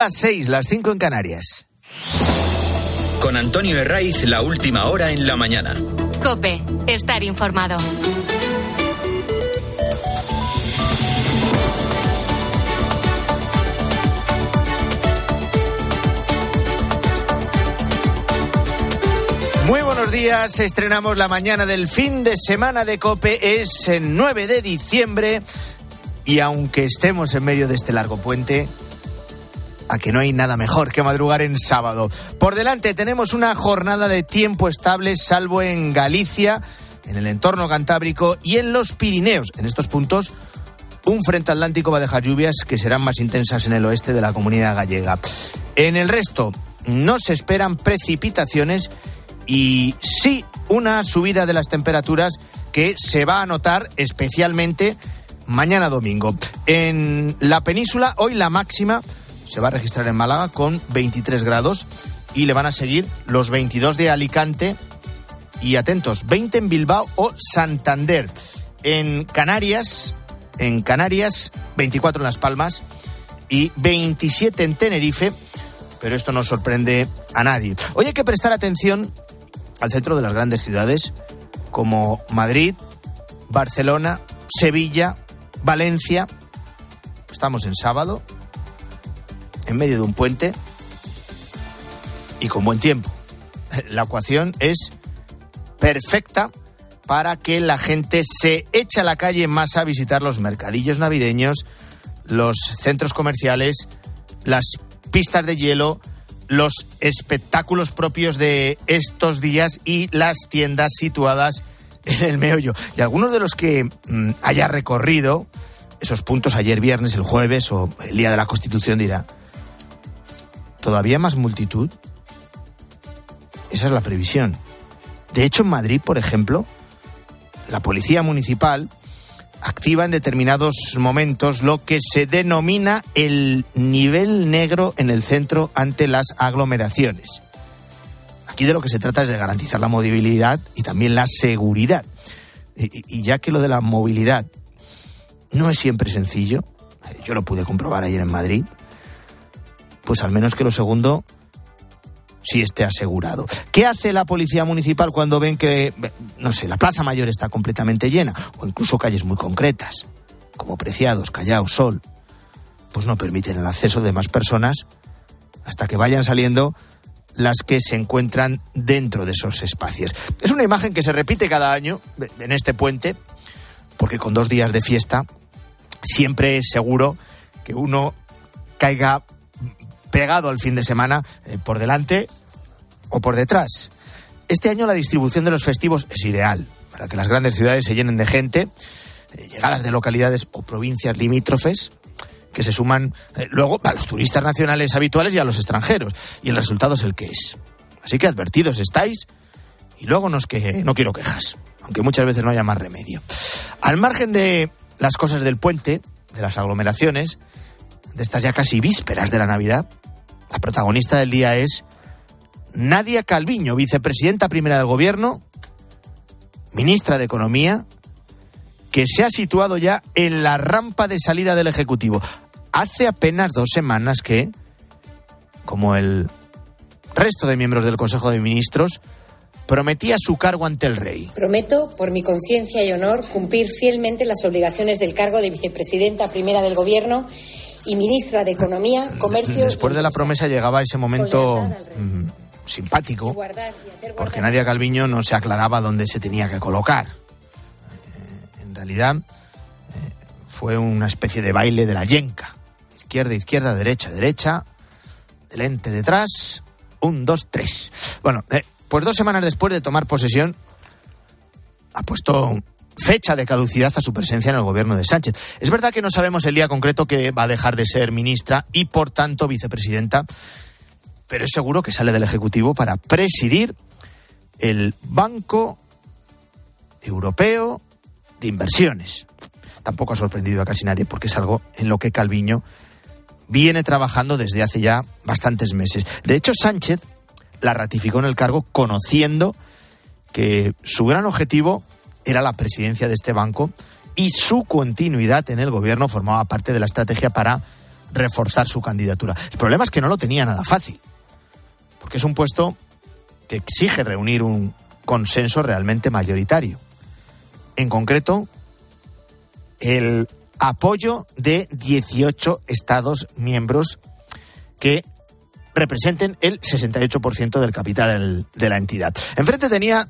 Las seis, las cinco en Canarias. Con Antonio Herraiz, la última hora en la mañana. Cope, estar informado. Muy buenos días, estrenamos la mañana del fin de semana de Cope, es el 9 de diciembre y aunque estemos en medio de este largo puente, a que no hay nada mejor que madrugar en sábado. Por delante tenemos una jornada de tiempo estable, salvo en Galicia, en el entorno cantábrico y en los Pirineos. En estos puntos, un frente atlántico va a dejar lluvias que serán más intensas en el oeste de la comunidad gallega. En el resto, no se esperan precipitaciones y sí una subida de las temperaturas que se va a notar especialmente mañana domingo. En la península, hoy la máxima se va a registrar en Málaga con 23 grados y le van a seguir los 22 de Alicante y atentos, 20 en Bilbao o Santander. En Canarias, en Canarias, 24 en Las Palmas y 27 en Tenerife, pero esto no sorprende a nadie. Hoy hay que prestar atención al centro de las grandes ciudades como Madrid, Barcelona, Sevilla, Valencia. Estamos en sábado, en medio de un puente y con buen tiempo. La ecuación es perfecta para que la gente se eche a la calle más a visitar los mercadillos navideños, los centros comerciales, las pistas de hielo, los espectáculos propios de estos días y las tiendas situadas en el meollo. Y algunos de los que mm, haya recorrido esos puntos ayer viernes, el jueves o el día de la Constitución dirá, ¿todavía más multitud? Esa es la previsión. De hecho, en Madrid, por ejemplo, la policía municipal activa en determinados momentos lo que se denomina el nivel negro en el centro ante las aglomeraciones. Aquí de lo que se trata es de garantizar la movilidad y también la seguridad. Y ya que lo de la movilidad no es siempre sencillo, yo lo pude comprobar ayer en Madrid, pues al menos que lo segundo sí esté asegurado. ¿Qué hace la policía municipal cuando ven que, no sé, la Plaza Mayor está completamente llena o incluso calles muy concretas, como Preciados, Callao, Sol? Pues no permiten el acceso de más personas hasta que vayan saliendo las que se encuentran dentro de esos espacios. Es una imagen que se repite cada año en este puente, porque con dos días de fiesta siempre es seguro que uno caiga pegado al fin de semana eh, por delante o por detrás. Este año la distribución de los festivos es ideal para que las grandes ciudades se llenen de gente, eh, llegadas de localidades o provincias limítrofes que se suman eh, luego a los turistas nacionales habituales y a los extranjeros. Y el resultado es el que es. Así que advertidos estáis y luego nos que no quiero quejas, aunque muchas veces no haya más remedio. Al margen de las cosas del puente, de las aglomeraciones, de estas ya casi vísperas de la Navidad, la protagonista del día es Nadia Calviño, vicepresidenta primera del Gobierno, ministra de Economía, que se ha situado ya en la rampa de salida del Ejecutivo. Hace apenas dos semanas que, como el resto de miembros del Consejo de Ministros, prometía su cargo ante el rey. Prometo, por mi conciencia y honor, cumplir fielmente las obligaciones del cargo de vicepresidenta primera del Gobierno y ministra de Economía, Comercio. Después de la promesa llegaba ese momento mm, simpático, porque Nadia Calviño no se aclaraba dónde se tenía que colocar. Eh, en realidad eh, fue una especie de baile de la yenca. Izquierda, izquierda, derecha, derecha, delante, detrás, un, dos, tres. Bueno, eh, pues dos semanas después de tomar posesión, ha puesto fecha de caducidad a su presencia en el gobierno de Sánchez. Es verdad que no sabemos el día concreto que va a dejar de ser ministra y, por tanto, vicepresidenta, pero es seguro que sale del Ejecutivo para presidir el Banco Europeo de Inversiones. Tampoco ha sorprendido a casi nadie porque es algo en lo que Calviño viene trabajando desde hace ya bastantes meses. De hecho, Sánchez la ratificó en el cargo conociendo que su gran objetivo era la presidencia de este banco y su continuidad en el gobierno formaba parte de la estrategia para reforzar su candidatura. El problema es que no lo tenía nada fácil, porque es un puesto que exige reunir un consenso realmente mayoritario. En concreto, el apoyo de 18 Estados miembros que representen el 68% del capital de la entidad. Enfrente tenía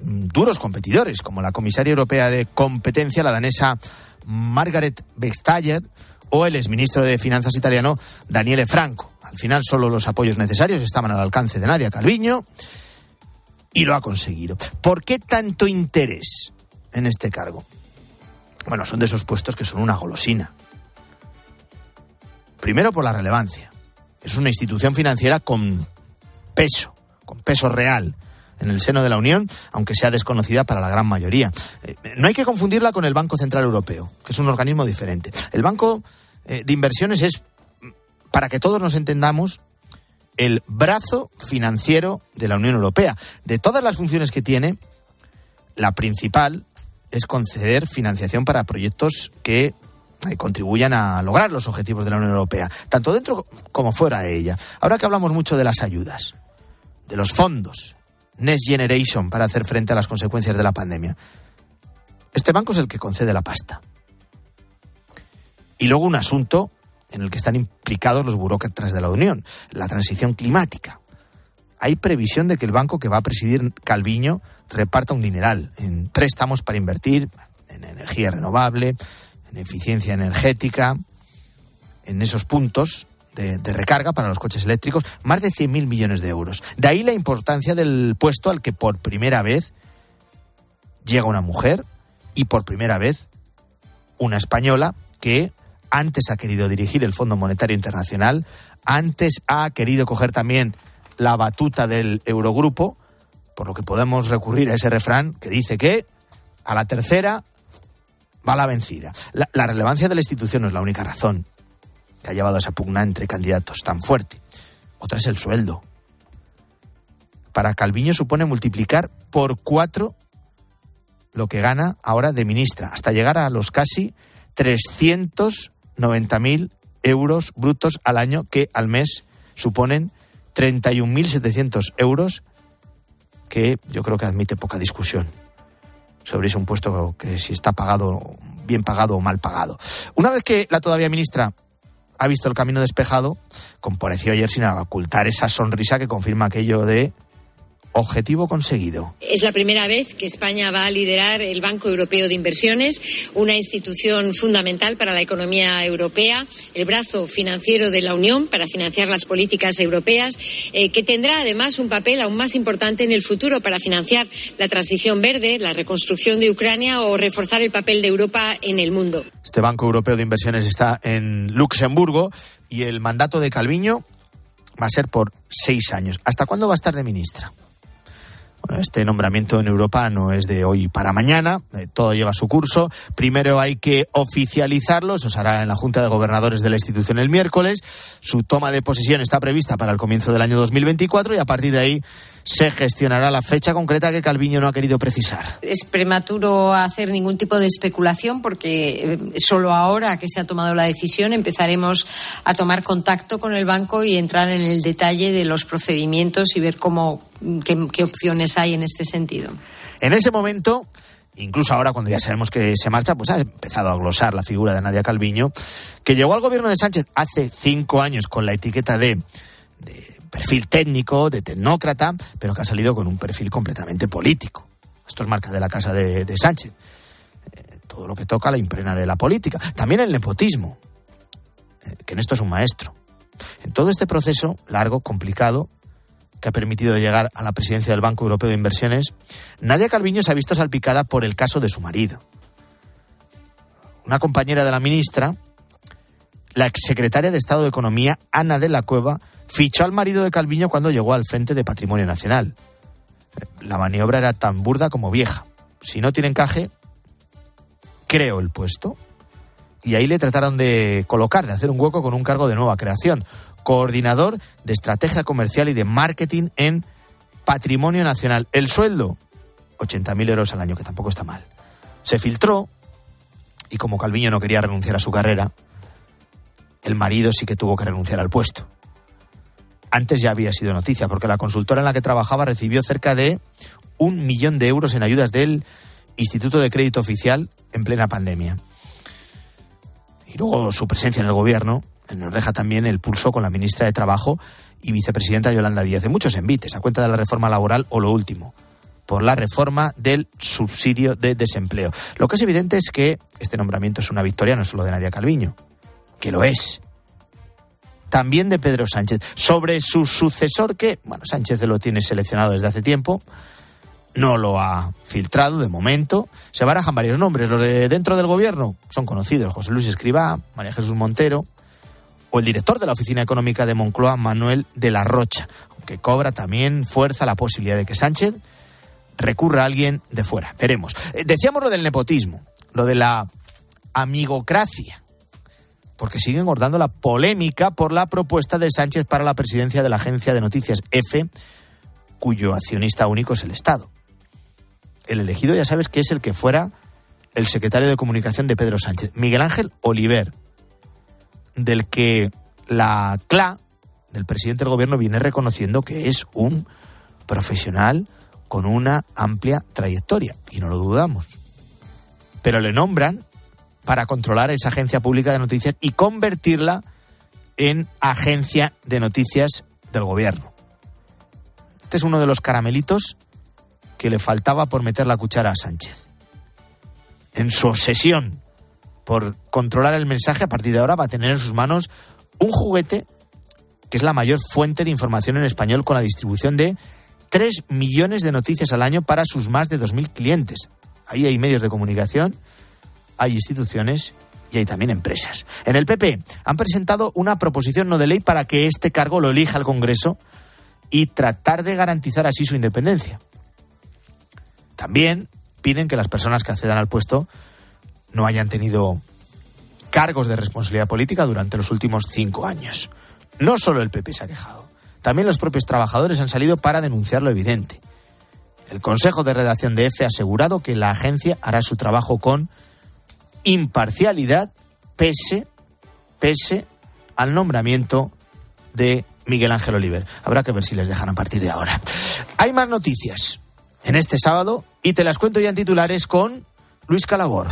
duros competidores, como la comisaria europea de competencia, la danesa Margaret Vestager, o el exministro de Finanzas italiano Daniele Franco. Al final solo los apoyos necesarios estaban al alcance de Nadia Calviño y lo ha conseguido. ¿Por qué tanto interés en este cargo? Bueno, son de esos puestos que son una golosina. Primero por la relevancia. Es una institución financiera con peso, con peso real en el seno de la Unión, aunque sea desconocida para la gran mayoría. Eh, no hay que confundirla con el Banco Central Europeo, que es un organismo diferente. El Banco eh, de Inversiones es, para que todos nos entendamos, el brazo financiero de la Unión Europea. De todas las funciones que tiene, la principal es conceder financiación para proyectos que eh, contribuyan a lograr los objetivos de la Unión Europea, tanto dentro como fuera de ella. Ahora que hablamos mucho de las ayudas, de los fondos, Next Generation para hacer frente a las consecuencias de la pandemia, este banco es el que concede la pasta. Y luego un asunto en el que están implicados los burócratas de la Unión, la transición climática. Hay previsión de que el banco que va a presidir Calviño reparta un dineral en préstamos para invertir en energía renovable, en eficiencia energética, en esos puntos de, recarga para los coches eléctricos, más de 100.000 millones de euros. De ahí la importancia del puesto al que por primera vez llega una mujer y por primera vez una española que antes ha querido dirigir el Fondo Monetario Internacional, antes ha querido coger también la batuta del Eurogrupo, por lo que podemos recurrir a ese refrán que dice que a la tercera va la vencida. La, la relevancia de la institución no es la única razón que ha llevado esa pugna entre candidatos tan fuerte. Otra es el sueldo. Para Calviño supone multiplicar por cuatro lo que gana ahora de ministra, hasta llegar a los casi 390.000 euros brutos al año, que al mes suponen 31.700 euros, que yo creo que admite poca discusión sobre si un puesto que si está pagado, bien pagado o mal pagado. Una vez que la todavía ministra ha visto el camino despejado, compareció ayer sin ocultar esa sonrisa que confirma aquello de Objetivo conseguido. Es la primera vez que España va a liderar el Banco Europeo de Inversiones, una institución fundamental para la economía europea, el brazo financiero de la Unión para financiar las políticas europeas, eh, que tendrá además un papel aún más importante en el futuro para financiar la transición verde, la reconstrucción de Ucrania o reforzar el papel de Europa en el mundo. Este Banco Europeo de Inversiones está en Luxemburgo y el mandato de Calviño va a ser por seis años. ¿Hasta cuándo va a estar de ministra? Este nombramiento en Europa no es de hoy para mañana, eh, todo lleva su curso. Primero hay que oficializarlo, eso se hará en la Junta de Gobernadores de la institución el miércoles. Su toma de posesión está prevista para el comienzo del año 2024 y a partir de ahí se gestionará la fecha concreta que Calviño no ha querido precisar. Es prematuro hacer ningún tipo de especulación porque eh, solo ahora que se ha tomado la decisión empezaremos a tomar contacto con el banco y entrar en el detalle de los procedimientos y ver cómo qué, opciones hay en este sentido. En ese momento incluso ahora cuando ya sabemos que se marcha, pues ha empezado a glosar la figura de Nadia Calviño, que llegó al gobierno de Sánchez hace cinco años con la etiqueta de, perfil técnico, de tecnócrata, pero que ha salido con un perfil completamente político. Esto es marca de la casa de, Sánchez. Eh, todo lo que toca la imprena de la política. También el nepotismo, eh, que en esto es un maestro. En todo este proceso largo, complicado, que ha permitido llegar a la presidencia del Banco Europeo de Inversiones, Nadia Calviño se ha visto salpicada por el caso de su marido. Una compañera de la ministra, la exsecretaria de Estado de Economía, Ana de la Cueva, fichó al marido de Calviño cuando llegó al frente de Patrimonio Nacional. La maniobra era tan burda como vieja. Si no tiene encaje, creo el puesto. Y ahí le trataron de colocar, de hacer un hueco con un cargo de nueva creación coordinador de estrategia comercial y de marketing en Patrimonio Nacional. El sueldo, 80.000 euros al año, que tampoco está mal. Se filtró y como Calviño no quería renunciar a su carrera, el marido sí que tuvo que renunciar al puesto. Antes ya había sido noticia, porque la consultora en la que trabajaba recibió cerca de un millón de euros en ayudas del Instituto de Crédito Oficial en plena pandemia. Y luego su presencia en el gobierno nos deja también el pulso con la ministra de Trabajo y vicepresidenta Yolanda Díaz. De muchos envites a cuenta de la reforma laboral o lo último, por la reforma del subsidio de desempleo. Lo que es evidente es que este nombramiento es una victoria no solo de Nadia Calviño, que lo es, también de Pedro Sánchez. Sobre su sucesor, que, bueno, Sánchez lo tiene seleccionado desde hace tiempo, no lo ha filtrado de momento. Se barajan varios nombres. Los de dentro del gobierno son conocidos: José Luis Escribá, María Jesús Montero o el director de la Oficina Económica de Moncloa, Manuel de la Rocha, aunque cobra también fuerza la posibilidad de que Sánchez recurra a alguien de fuera. Veremos. Eh, decíamos lo del nepotismo, lo de la amigocracia, porque sigue engordando la polémica por la propuesta de Sánchez para la presidencia de la agencia de noticias EFE, cuyo accionista único es el Estado el elegido ya sabes que es el que fuera el secretario de comunicación de Pedro Sánchez, Miguel Ángel Oliver, del que la CLA del presidente del gobierno viene reconociendo que es un profesional con una amplia trayectoria, y no lo dudamos. Pero le nombran para controlar esa agencia pública de noticias y convertirla en agencia de noticias del gobierno. Este es uno de los caramelitos que le faltaba por meter la cuchara a Sánchez. En su obsesión por controlar el mensaje, a partir de ahora va a tener en sus manos un juguete que es la mayor fuente de información en español con la distribución de 3 millones de noticias al año para sus más de 2.000 clientes. Ahí hay medios de comunicación, hay instituciones y hay también empresas. En el PP han presentado una proposición no de ley para que este cargo lo elija el Congreso y tratar de garantizar así su independencia. También piden que las personas que accedan al puesto no hayan tenido cargos de responsabilidad política durante los últimos cinco años. No solo el PP se ha quejado, también los propios trabajadores han salido para denunciar lo evidente. El Consejo de Redacción de EFE ha asegurado que la agencia hará su trabajo con imparcialidad pese, pese al nombramiento de Miguel Ángel Oliver. Habrá que ver si les dejan a partir de ahora. Hay más noticias en este sábado y te las cuento ya en titulares con Luis Calabor.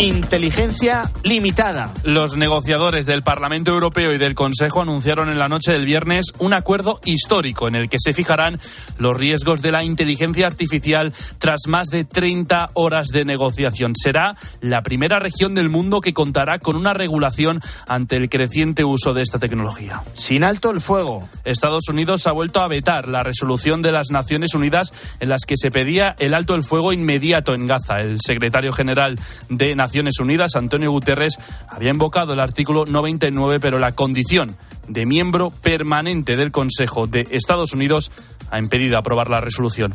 Inteligencia limitada. Los negociadores del Parlamento Europeo y del Consejo anunciaron en la noche del viernes un acuerdo histórico en el que se fijarán los riesgos de la inteligencia artificial tras más de 30 horas de negociación. Será la primera región del mundo que contará con una regulación ante el creciente uso de esta tecnología. Sin alto el fuego. Estados Unidos ha vuelto a vetar la resolución de las Naciones Unidas en las que se pedía el alto el fuego inmediato en Gaza. El secretario general de Naciones Naciones Unidas, Antonio Guterres, había invocado el artículo 99, pero la condición de miembro permanente del Consejo de Estados Unidos ha impedido aprobar la resolución.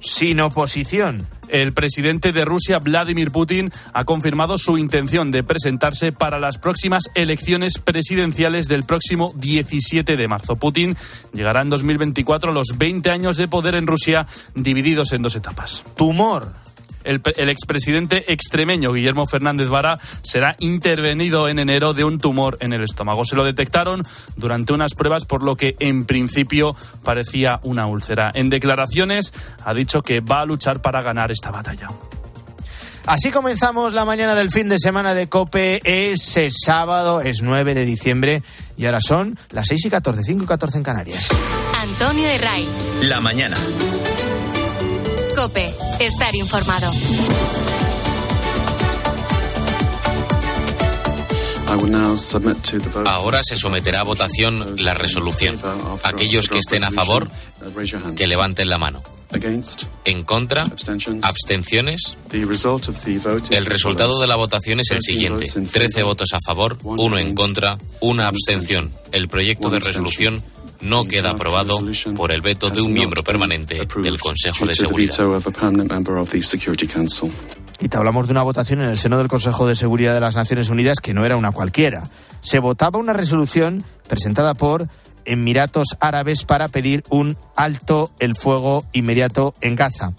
Sin oposición. El presidente de Rusia, Vladimir Putin, ha confirmado su intención de presentarse para las próximas elecciones presidenciales del próximo 17 de marzo. Putin llegará en 2024 a los 20 años de poder en Rusia, divididos en dos etapas. Tumor el, expresidente extremeño Guillermo Fernández Vara será intervenido en enero de un tumor en el estómago. Se lo detectaron durante unas pruebas por lo que en principio parecía una úlcera. En declaraciones ha dicho que va a luchar para ganar esta batalla. Así comenzamos la mañana del fin de semana de Cope. Ese sábado es 9 de diciembre y ahora son las 6 y 14, 5 y 14 en Canarias. Antonio de Ray. La mañana. Cope, estar informado. Ahora se someterá a votación la resolución. Aquellos que estén a favor, que levanten la mano. En contra, abstenciones. El resultado de la votación es el siguiente. 13 votos a favor, uno en contra, una abstención. El proyecto de resolución no queda aprobado por el veto de un miembro permanente del Consejo de Seguridad. Y te hablamos de una votación en el seno del Consejo de Seguridad de las Naciones Unidas que no era una cualquiera. Se votaba una resolución presentada por Emiratos Árabes para pedir un alto el fuego inmediato en Gaza.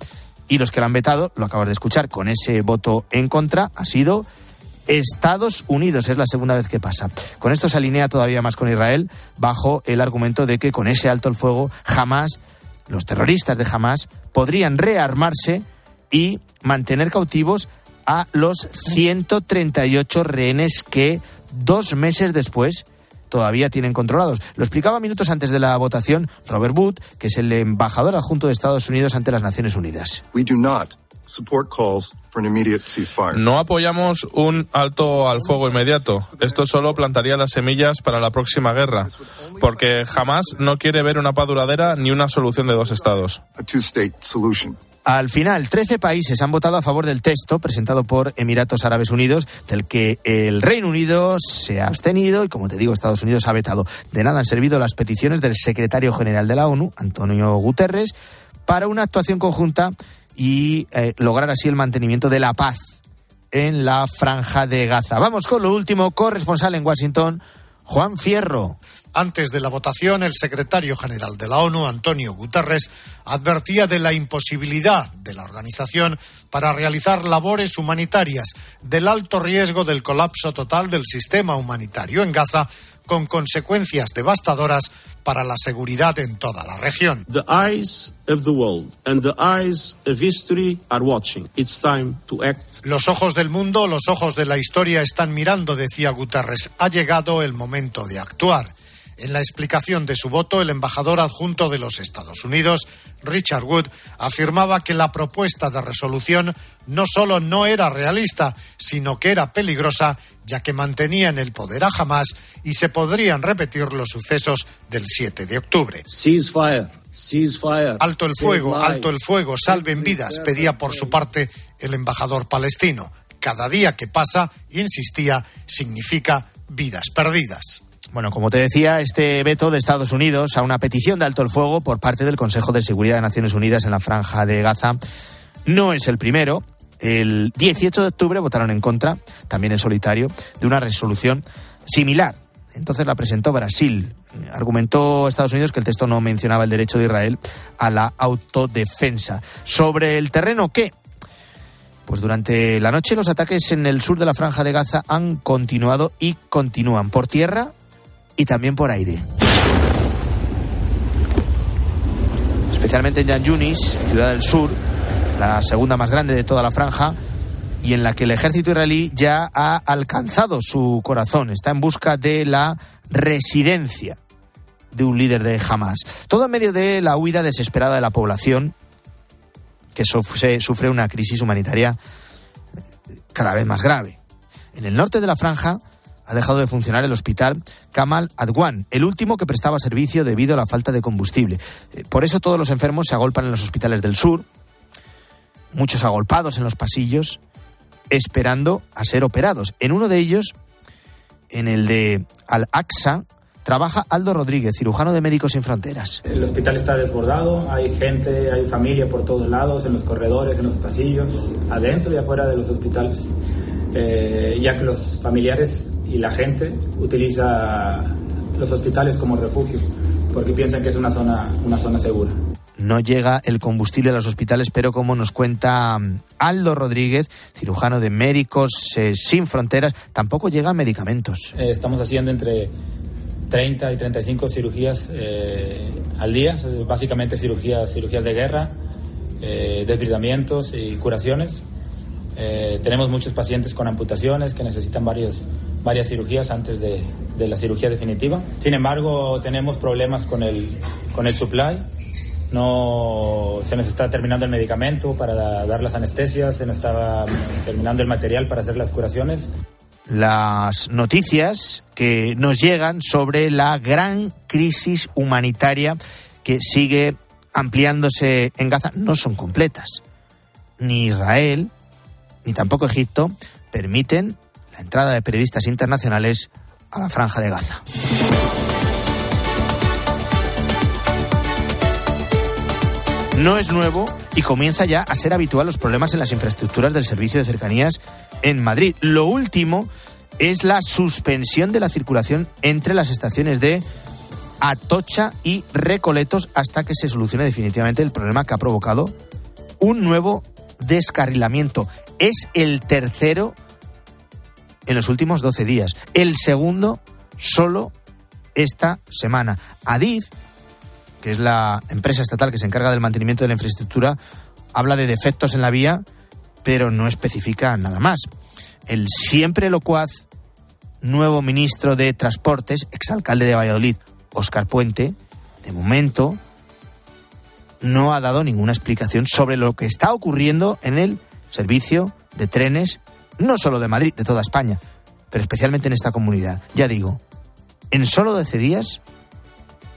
Y los que la han vetado, lo acabas de escuchar, con ese voto en contra, ha sido Estados Unidos. Es la segunda vez que pasa. Con esto se alinea todavía más con Israel bajo el argumento de que con ese alto el fuego jamás los terroristas de Hamas podrían rearmarse y mantener cautivos a los 138 rehenes que dos meses después todavía tienen controlados. Lo explicaba minutos antes de la votación Robert Wood, que es el embajador adjunto de Estados Unidos ante las Naciones Unidas. No apoyamos un alto al fuego inmediato. Esto solo plantaría las semillas para la próxima guerra, porque jamás no quiere ver una paz duradera ni una solución de dos estados. Al final, 13 países han votado a favor del texto presentado por Emiratos Árabes Unidos, del que el Reino Unido se ha abstenido y, como te digo, Estados Unidos ha vetado. De nada han servido las peticiones del secretario general de la ONU, Antonio Guterres, para una actuación conjunta y eh, lograr así el mantenimiento de la paz en la franja de Gaza. Vamos con lo último, corresponsal en Washington, Juan Fierro. Antes de la votación, el secretario general de la ONU, Antonio Guterres, advertía de la imposibilidad de la organización para realizar labores humanitarias, del alto riesgo del colapso total del sistema humanitario en Gaza, con consecuencias devastadoras para la seguridad en toda la región. Los ojos del mundo, los ojos de la historia están mirando, decía Guterres. Ha llegado el momento de actuar. En la explicación de su voto, el embajador adjunto de los Estados Unidos, Richard Wood, afirmaba que la propuesta de resolución no solo no era realista, sino que era peligrosa, ya que mantenía en el poder a Hamas y se podrían repetir los sucesos del 7 de octubre. Alto el fuego, alto el fuego, salven vidas, pedía por su parte el embajador palestino. Cada día que pasa, insistía, significa vidas perdidas. Bueno, como te decía, este veto de Estados Unidos a una petición de alto el fuego por parte del Consejo de Seguridad de Naciones Unidas en la franja de Gaza no es el primero. El 18 de octubre votaron en contra, también en solitario, de una resolución similar. Entonces la presentó Brasil. Argumentó Estados Unidos que el texto no mencionaba el derecho de Israel a la autodefensa. Sobre el terreno, ¿qué? Pues durante la noche los ataques en el sur de la franja de Gaza han continuado y continúan por tierra y también por aire. Especialmente en Yan Yunis, ciudad del sur, la segunda más grande de toda la franja, y en la que el ejército israelí ya ha alcanzado su corazón, está en busca de la residencia de un líder de Hamas. Todo en medio de la huida desesperada de la población, que sufre una crisis humanitaria cada vez más grave. En el norte de la franja, ha dejado de funcionar el hospital Kamal Adwan, el último que prestaba servicio debido a la falta de combustible. Eh, por eso todos los enfermos se agolpan en los hospitales del sur, muchos agolpados en los pasillos, esperando a ser operados. En uno de ellos, en el de Al-Aqsa, trabaja Aldo Rodríguez, cirujano de Médicos Sin Fronteras. El hospital está desbordado, hay gente, hay familia por todos lados, en los corredores, en los pasillos, adentro y afuera de los hospitales, eh, ya que los familiares y la gente utiliza los hospitales como refugio porque piensan que es una zona, una zona segura. No llega el combustible a los hospitales, pero como nos cuenta mm, Aldo Rodríguez, cirujano de Médicos eh, Sin Fronteras, tampoco llegan medicamentos. Eh, estamos haciendo entre 30 y 35 cirugías eh, al día, básicamente cirugías, cirugías de guerra, desbridamientos y curaciones. Tenemos muchos pacientes con amputaciones que necesitan varios, varias cirugías antes de, de, la cirugía definitiva. Sin embargo, tenemos problemas con el, con el supply. No se nos está terminando el medicamento para dar las anestesias, se nos está terminando el material para hacer las curaciones. Las noticias que nos llegan sobre la gran crisis humanitaria que sigue ampliándose en Gaza no son completas. Ni Israel, ni tampoco Egipto permiten la entrada de periodistas internacionales a la franja de Gaza. No es nuevo y comienza ya a ser habitual los problemas en las infraestructuras del servicio de cercanías en Madrid. Lo último es la suspensión de la circulación entre las estaciones de Atocha y Recoletos hasta que se solucione definitivamente el problema que ha provocado un nuevo descarrilamiento. Es el tercero en los últimos 12 días. El segundo solo esta semana. Adif, que es la empresa estatal que se encarga del mantenimiento de la infraestructura, habla de defectos en la vía, pero no especifica nada más. El siempre locuaz nuevo ministro de Transportes, exalcalde de Valladolid, Óscar Puente, de momento no ha dado ninguna explicación sobre lo que está ocurriendo en el servicio de trenes, no solo de Madrid, de toda España, pero especialmente en esta comunidad. Ya digo, en solo 12 días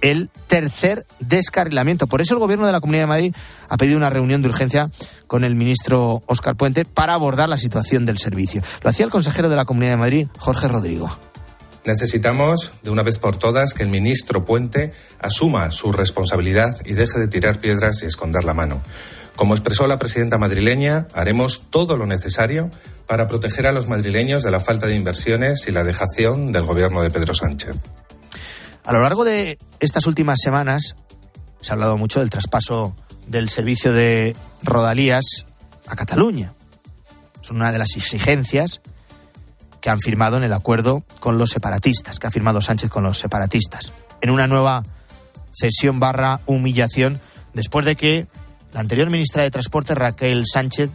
el tercer descarrilamiento. Por eso el gobierno de la Comunidad de Madrid ha pedido una reunión de urgencia con el ministro Óscar Puente para abordar la situación del servicio. Lo hacía el consejero de la Comunidad de Madrid, Jorge Rodrigo. Necesitamos, de una vez por todas, que el ministro Puente asuma su responsabilidad y deje de tirar piedras y esconder la mano. Como expresó la presidenta madrileña, haremos todo lo necesario para proteger a los madrileños de la falta de inversiones y la dejación del gobierno de Pedro Sánchez. A lo largo de estas últimas semanas se ha hablado mucho del traspaso del servicio de Rodalías a Cataluña. Es una de las exigencias que han firmado en el acuerdo con los separatistas, que ha firmado Sánchez con los separatistas, en una nueva cesión barra humillación después de que la anterior ministra de Transporte, Raquel Sánchez,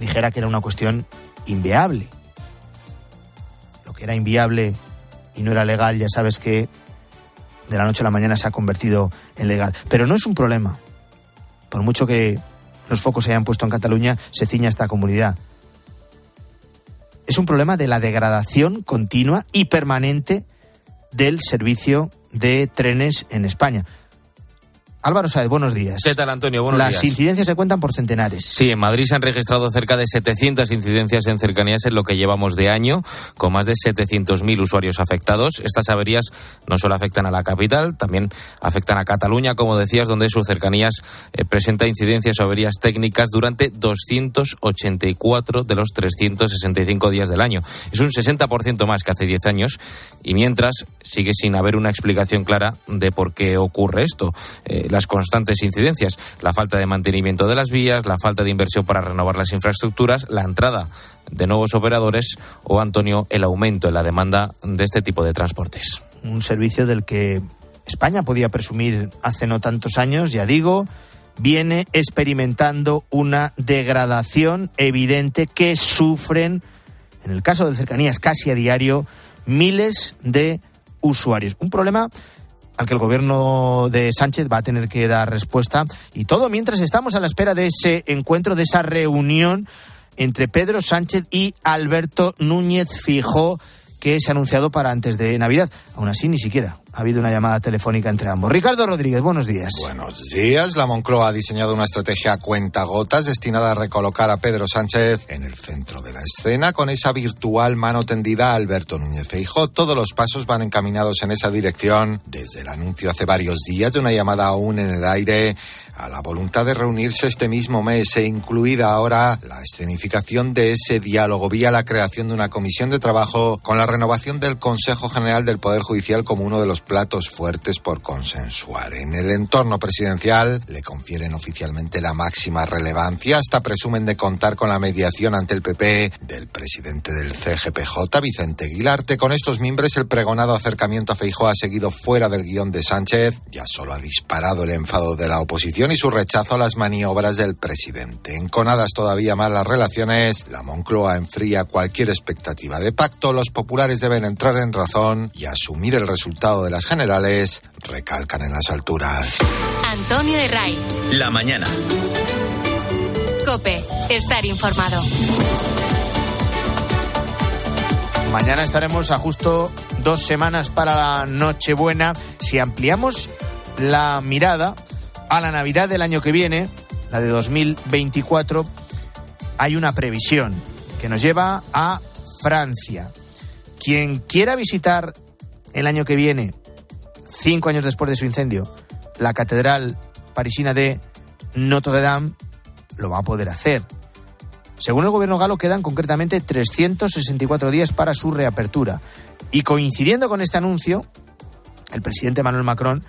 dijera que era una cuestión inviable. Lo que era inviable y no era legal, ya sabes que de la noche a la mañana se ha convertido en legal. Pero no es un problema. Por mucho que los focos se hayan puesto en Cataluña, se ciña esta comunidad. Es un problema de la degradación continua y permanente del servicio de trenes en España. Álvaro Saez, buenos días. ¿Qué tal, Antonio? Buenos Las días. incidencias se cuentan por centenares. Sí, en Madrid se han registrado cerca de 700 incidencias en cercanías en lo que llevamos de año, con más de 700.000 usuarios afectados. Estas averías no solo afectan a la capital, también afectan a Cataluña, como decías, donde sus cercanías eh, presenta incidencias o averías técnicas durante 284 de los 365 días del año. Es un 60% más que hace 10 años y mientras sigue sin haber una explicación clara de por qué ocurre esto. Eh, las constantes incidencias, la falta de mantenimiento de las vías, la falta de inversión para renovar las infraestructuras, la entrada de nuevos operadores o, Antonio, el aumento en la demanda de este tipo de transportes. Un servicio del que España podía presumir hace no tantos años, ya digo, viene experimentando una degradación evidente que sufren, en el caso de cercanías casi a diario, miles de usuarios. Un problema al que el gobierno de Sánchez va a tener que dar respuesta. Y todo mientras estamos a la espera de ese encuentro, de esa reunión entre Pedro Sánchez y Alberto Núñez Fijó, que se ha anunciado para antes de Navidad. Aún así, ni siquiera ha habido una llamada telefónica entre ambos. Ricardo Rodríguez, buenos días. Buenos días. La Moncloa ha diseñado una estrategia a cuentagotas destinada a recolocar a Pedro Sánchez en el centro de la escena con esa virtual mano tendida a Alberto Núñez Feijóo. Todos los pasos van encaminados en esa dirección desde el anuncio hace varios días de una llamada aún en el aire a la voluntad de reunirse este mismo mes e incluida ahora la escenificación de ese diálogo vía la creación de una comisión de trabajo con la renovación del Consejo General del Poder Judicial como uno de los platos fuertes por consensuar. En el entorno presidencial le confieren oficialmente la máxima relevancia, hasta presumen de contar con la mediación ante el PP del presidente del CGPJ, Vicente Aguilarte. Con estos miembros el pregonado acercamiento a Feijóo ha seguido fuera del guion de Sánchez, ya solo ha disparado el enfado de la oposición y su rechazo a las maniobras del presidente. Enconadas todavía más las relaciones, la Moncloa enfría cualquier expectativa de pacto, los populares deben entrar en razón y asumir el resultado de las generales, recalcan en las alturas. Antonio de Ray. La mañana. Cope, estar informado. Mañana estaremos a justo dos semanas para la Nochebuena. Si ampliamos la mirada a la Navidad del año que viene, la de 2024, hay una previsión que nos lleva a Francia. Quien quiera visitar el año que viene, cinco años después de su incendio, la catedral parisina de Notre Dame, lo va a poder hacer. Según el gobierno galo, quedan concretamente 364 días para su reapertura. Y coincidiendo con este anuncio, el presidente Manuel Macron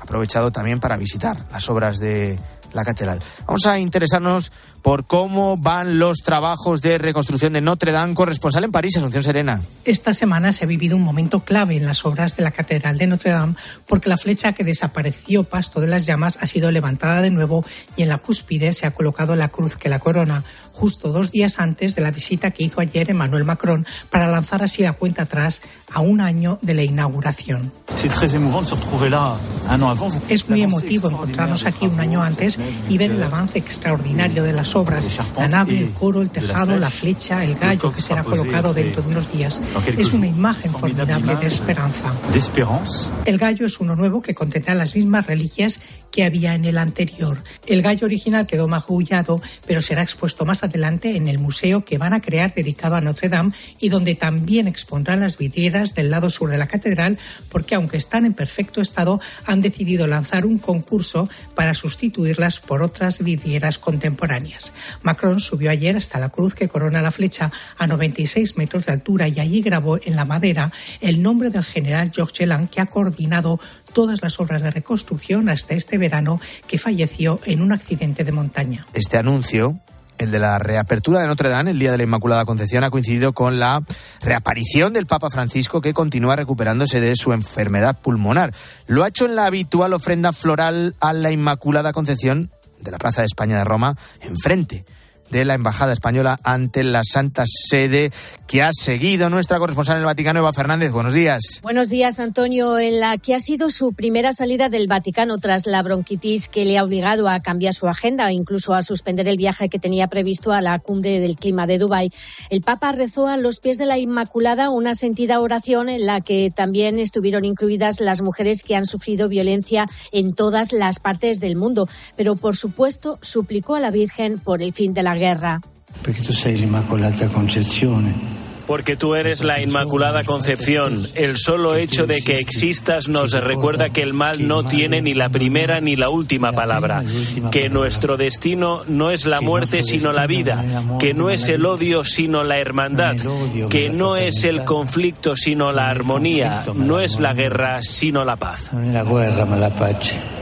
aprovechado también para visitar las obras de la catedral. Vamos a interesarnos por cómo van los trabajos de reconstrucción de Notre Dame, corresponsal en París, Asunción Serena. Esta semana se ha vivido un momento clave en las obras de la Catedral de Notre Dame porque la flecha que desapareció pasto de las llamas ha sido levantada de nuevo y en la cúspide se ha colocado la cruz que la corona, justo dos días antes de la visita que hizo ayer Emmanuel Macron para lanzar así la cuenta atrás a un año de la inauguración. Es muy emotivo encontrarnos aquí un año antes y ver el avance extraordinario de las obras, la nave, el coro, el tejado, la flecha, el gallo que será colocado dentro de unos días. Es una imagen formidable de esperanza. El gallo es uno nuevo que contendrá las mismas reliquias que había en el anterior. El gallo original quedó magullado, pero será expuesto más adelante en el museo que van a crear dedicado a Notre Dame y donde también expondrán las vidrieras del lado sur de la catedral, porque aunque están en perfecto estado, han decidido lanzar un concurso para sustituirlas por otras vidrieras contemporáneas. Macron subió ayer hasta la cruz que corona la flecha a 96 metros de altura y allí grabó en la madera el nombre del general Georges Gelan que ha coordinado todas las obras de reconstrucción hasta este verano que falleció en un accidente de montaña. Este anuncio el de la reapertura de Notre Dame, el Día de la Inmaculada Concepción, ha coincidido con la reaparición del Papa Francisco, que continúa recuperándose de su enfermedad pulmonar. Lo ha hecho en la habitual ofrenda floral a la Inmaculada Concepción de la Plaza de España de Roma, enfrente de la Embajada Española ante la Santa Sede que ha seguido nuestra corresponsal en el Vaticano, Eva Fernández. Buenos días. Buenos días, Antonio. En la que ha sido su primera salida del Vaticano tras la bronquitis que le ha obligado a cambiar su agenda e incluso a suspender el viaje que tenía previsto a la cumbre del clima de Dubái, el Papa rezó a los pies de la Inmaculada una sentida oración en la que también estuvieron incluidas las mujeres que han sufrido violencia en todas las partes del mundo. Pero, por supuesto, suplicó a la Virgen por el fin de la guerra. Porque tú sei l'Immacolata Concezione. Porque tú eres la Inmaculada Concepción. El solo hecho de que existas nos recuerda que el mal no tiene ni la primera ni la última palabra. Que nuestro destino no es la muerte sino la vida. Que no es el odio sino la hermandad. Que no es el conflicto sino la armonía. No es la guerra sino la paz. La guerra la pace.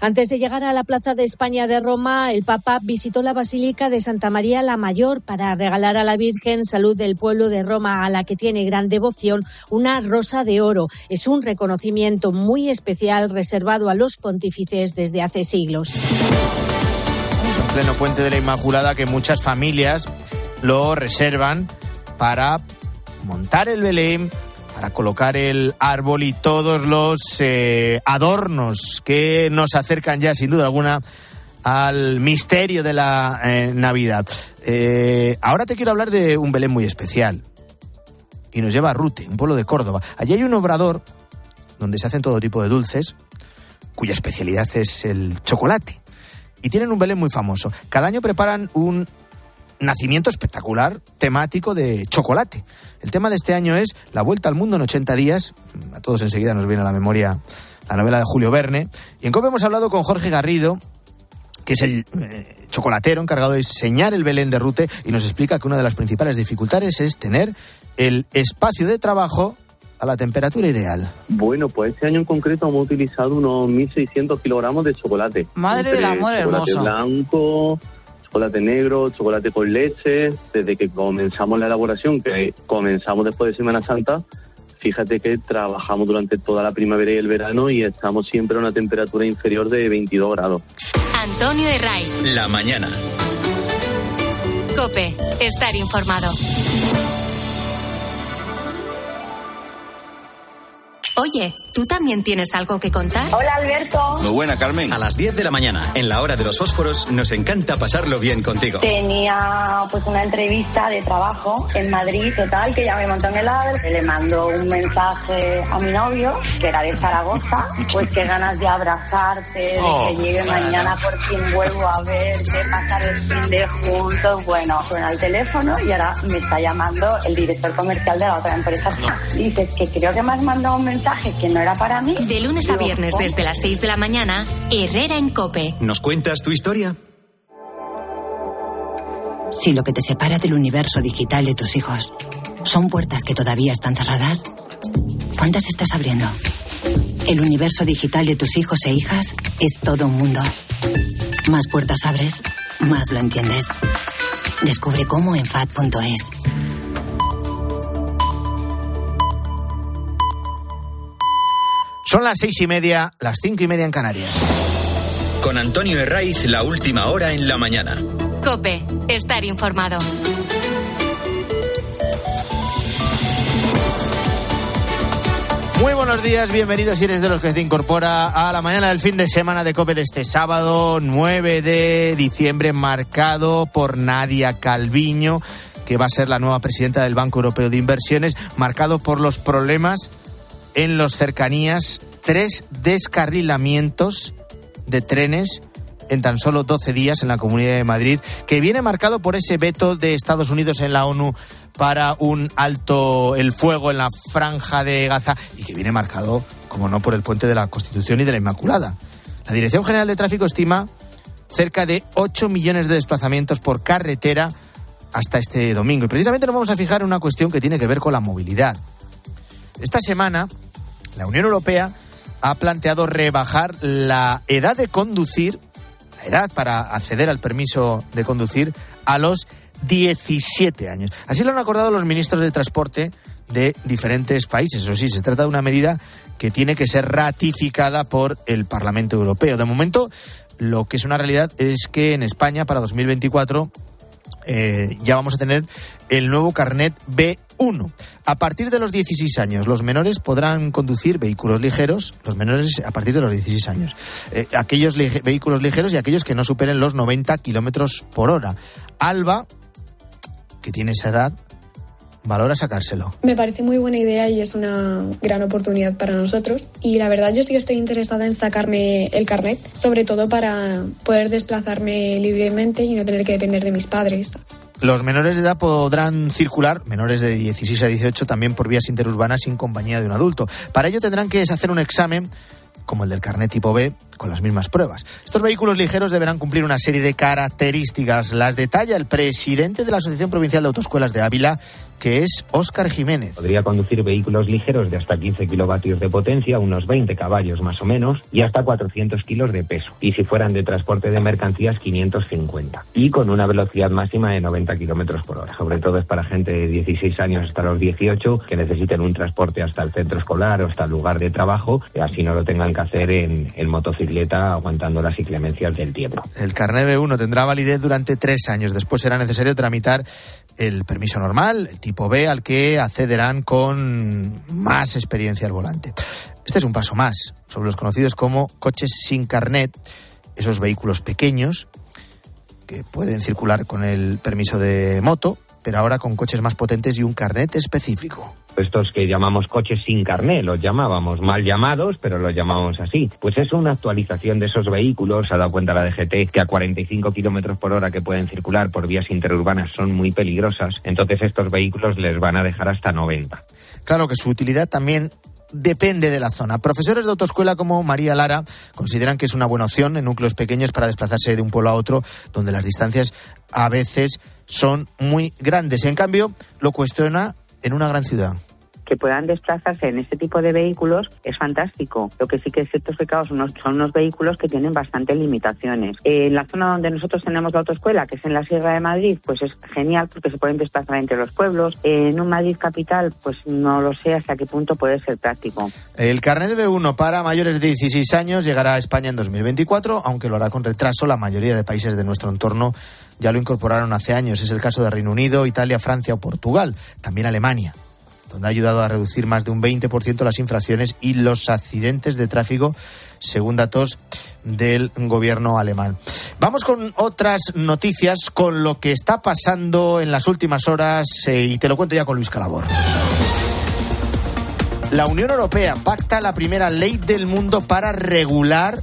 Antes de llegar a la Plaza de España de Roma, el Papa visitó la Basílica de Santa María la Mayor para regalar a la Virgen Salud del pueblo de Roma, a la que tiene gran devoción, una rosa de oro. Es un reconocimiento muy especial reservado a los pontífices desde hace siglos. Pleno puente de la Inmaculada que muchas familias lo reservan para montar el Belén, para colocar el árbol y todos los eh, adornos que nos acercan ya sin duda alguna al misterio de la eh, Navidad. Eh, ahora te quiero hablar de un Belén muy especial y nos lleva a Rute, un pueblo de Córdoba. Allí hay un obrador donde se hacen todo tipo de dulces cuya especialidad es el chocolate. Y tienen un Belén muy famoso. Cada año preparan un nacimiento espectacular temático de chocolate. El tema de este año es La Vuelta al Mundo en 80 días. A todos enseguida nos viene a la memoria la novela de Julio Verne. Y en COPE hemos hablado con Jorge Garrido, que es el eh, chocolatero encargado de diseñar el Belén de Rute, y nos explica que una de las principales dificultades es tener el espacio de trabajo a la temperatura ideal. Bueno, pues este año en concreto hemos utilizado unos 1.600 kilogramos de chocolate. Madre del amor chocolate hermoso. blanco, chocolate negro, chocolate con leche. Desde que comenzamos la elaboración, que comenzamos después de Semana Santa, fíjate que trabajamos durante toda la primavera y el verano y estamos siempre a una temperatura inferior de 22 grados. Antonio de Ray. La mañana. Cope. Estar informado. Oye, ¿tú también tienes algo que contar? Hola Alberto. Muy buena, Carmen. A las 10 de la mañana, en la hora de los fósforos, nos encanta pasarlo bien contigo. Tenía pues una entrevista de trabajo en Madrid, total, que ya me montó en el AVE. Le mando un mensaje a mi novio, que era de Zaragoza, pues qué ganas de abrazarte, de Oh, que llegue mañana por fin vuelvo a verte, pasar el fin de juntos. Bueno, suena el teléfono y ahora me está llamando el director comercial de la otra empresa. Dices que creo que me has mandado un mensaje que no era para mí. De lunes a viernes ¿cómo? desde las 6 de la mañana, Herrera en Cope. ¿Nos cuentas tu historia? Si lo que te separa del universo digital de tus hijos son puertas que todavía están cerradas, ¿cuántas estás abriendo? El universo digital de tus hijos e hijas es todo un mundo. Más puertas abres, más lo entiendes. Descubre cómo en FAD.es. Son las seis y media, las cinco y media en Canarias. Con Antonio Herraiz, la última hora en la mañana. Cope, estar informado. Muy buenos días, bienvenidos si eres de los que se incorpora a la mañana del fin de semana de COPE de este sábado 9 de diciembre, marcado por Nadia Calviño, que va a ser la nueva presidenta del Banco Europeo de Inversiones, marcado por los problemas en los cercanías, tres descarrilamientos de trenes en tan solo 12 días en la Comunidad de Madrid, que viene marcado por ese veto de Estados Unidos en la ONU para un alto el fuego en la franja de Gaza y que viene marcado, como no, por el puente de la Constitución y de la Inmaculada. La Dirección General de Tráfico estima cerca de 8 millones de desplazamientos por carretera hasta este domingo. Y precisamente nos vamos a fijar en una cuestión que tiene que ver con la movilidad. Esta semana, la Unión Europea ha planteado rebajar la edad de conducir, la edad para acceder al permiso de conducir, a los 17 años. Así lo han acordado los ministros de Transporte de diferentes países. Eso sí, se trata de una medida que tiene que ser ratificada por el Parlamento Europeo. De momento, lo que es una realidad es que en España, para 2024, eh, ya vamos a tener el nuevo carnet B1. A partir de los 16 años, los menores podrán conducir vehículos ligeros, los menores a partir de los 16 años, eh, aquellos vehículos ligeros y aquellos que no superen los 90 kilómetros por hora. Alba que tiene esa edad valora sacárselo. Me parece muy buena idea y es una gran oportunidad para nosotros. Y la verdad yo sí que estoy interesada en sacarme el carnet, sobre todo para poder desplazarme libremente y no tener que depender de mis padres. Los menores de edad podrán circular, menores de 16 a 18, también por vías interurbanas sin compañía de un adulto. Para ello tendrán que hacer un examen como el del carnet tipo B, con las mismas pruebas. Estos vehículos ligeros deberán cumplir una serie de características. Las detalla el presidente de la Asociación Provincial de Autoescuelas de Ávila, que es Óscar Jiménez. Podría conducir vehículos ligeros de hasta 15 kilovatios de potencia, unos 20 caballos más o menos, y hasta 400 kilos de peso. Y si fueran de transporte de mercancías, 550. Y con una velocidad máxima de 90 kilómetros por hora. Sobre todo es para gente de 16 años hasta los 18 que necesiten un transporte hasta el centro escolar o hasta el lugar de trabajo, y así no lo tengan que hacer en, en motocicleta aguantando las inclemencias del tiempo. El carnet B1 tendrá validez durante tres años. Después será necesario tramitar el permiso normal, tipo B, al que accederán con más experiencia al volante. Este es un paso más sobre los conocidos como coches sin carnet, esos vehículos pequeños que pueden circular con el permiso de moto, pero ahora con coches más potentes y un carnet específico estos que llamamos coches sin carné, los llamábamos mal llamados, pero los llamamos así. Pues es una actualización de esos vehículos. Se ha dado cuenta la DGT que a 45 kilómetros por hora que pueden circular por vías interurbanas son muy peligrosas. Entonces estos vehículos les van a dejar hasta 90. Claro que su utilidad también depende de la zona. Profesores de autoescuela como María Lara consideran que es una buena opción en núcleos pequeños para desplazarse de un pueblo a otro, donde las distancias a veces son muy grandes. En cambio, lo cuestiona en una gran ciudad que puedan desplazarse en este tipo de vehículos es fantástico. Lo que sí que es cierto es que son unos, son unos vehículos que tienen bastantes limitaciones. en la zona donde nosotros tenemos la autoescuela, que es en la Sierra de Madrid, pues es genial porque se pueden desplazar entre los pueblos. en un Madrid capital, pues no lo sé hasta qué punto puede ser práctico. El carnet de B1 para mayores de 16 años llegará a España en 2024, aunque lo hará con retraso. La mayoría de países de nuestro entorno ya lo incorporaron hace años. Es el caso de Reino Unido, Italia, Francia o Portugal, también Alemania donde ha ayudado a reducir más de un 20% las infracciones y los accidentes de tráfico, según datos del gobierno alemán. Vamos con otras noticias, con lo que está pasando en las últimas horas, eh, y te lo cuento ya con Luis Calabor. La Unión Europea pacta la primera ley del mundo para regular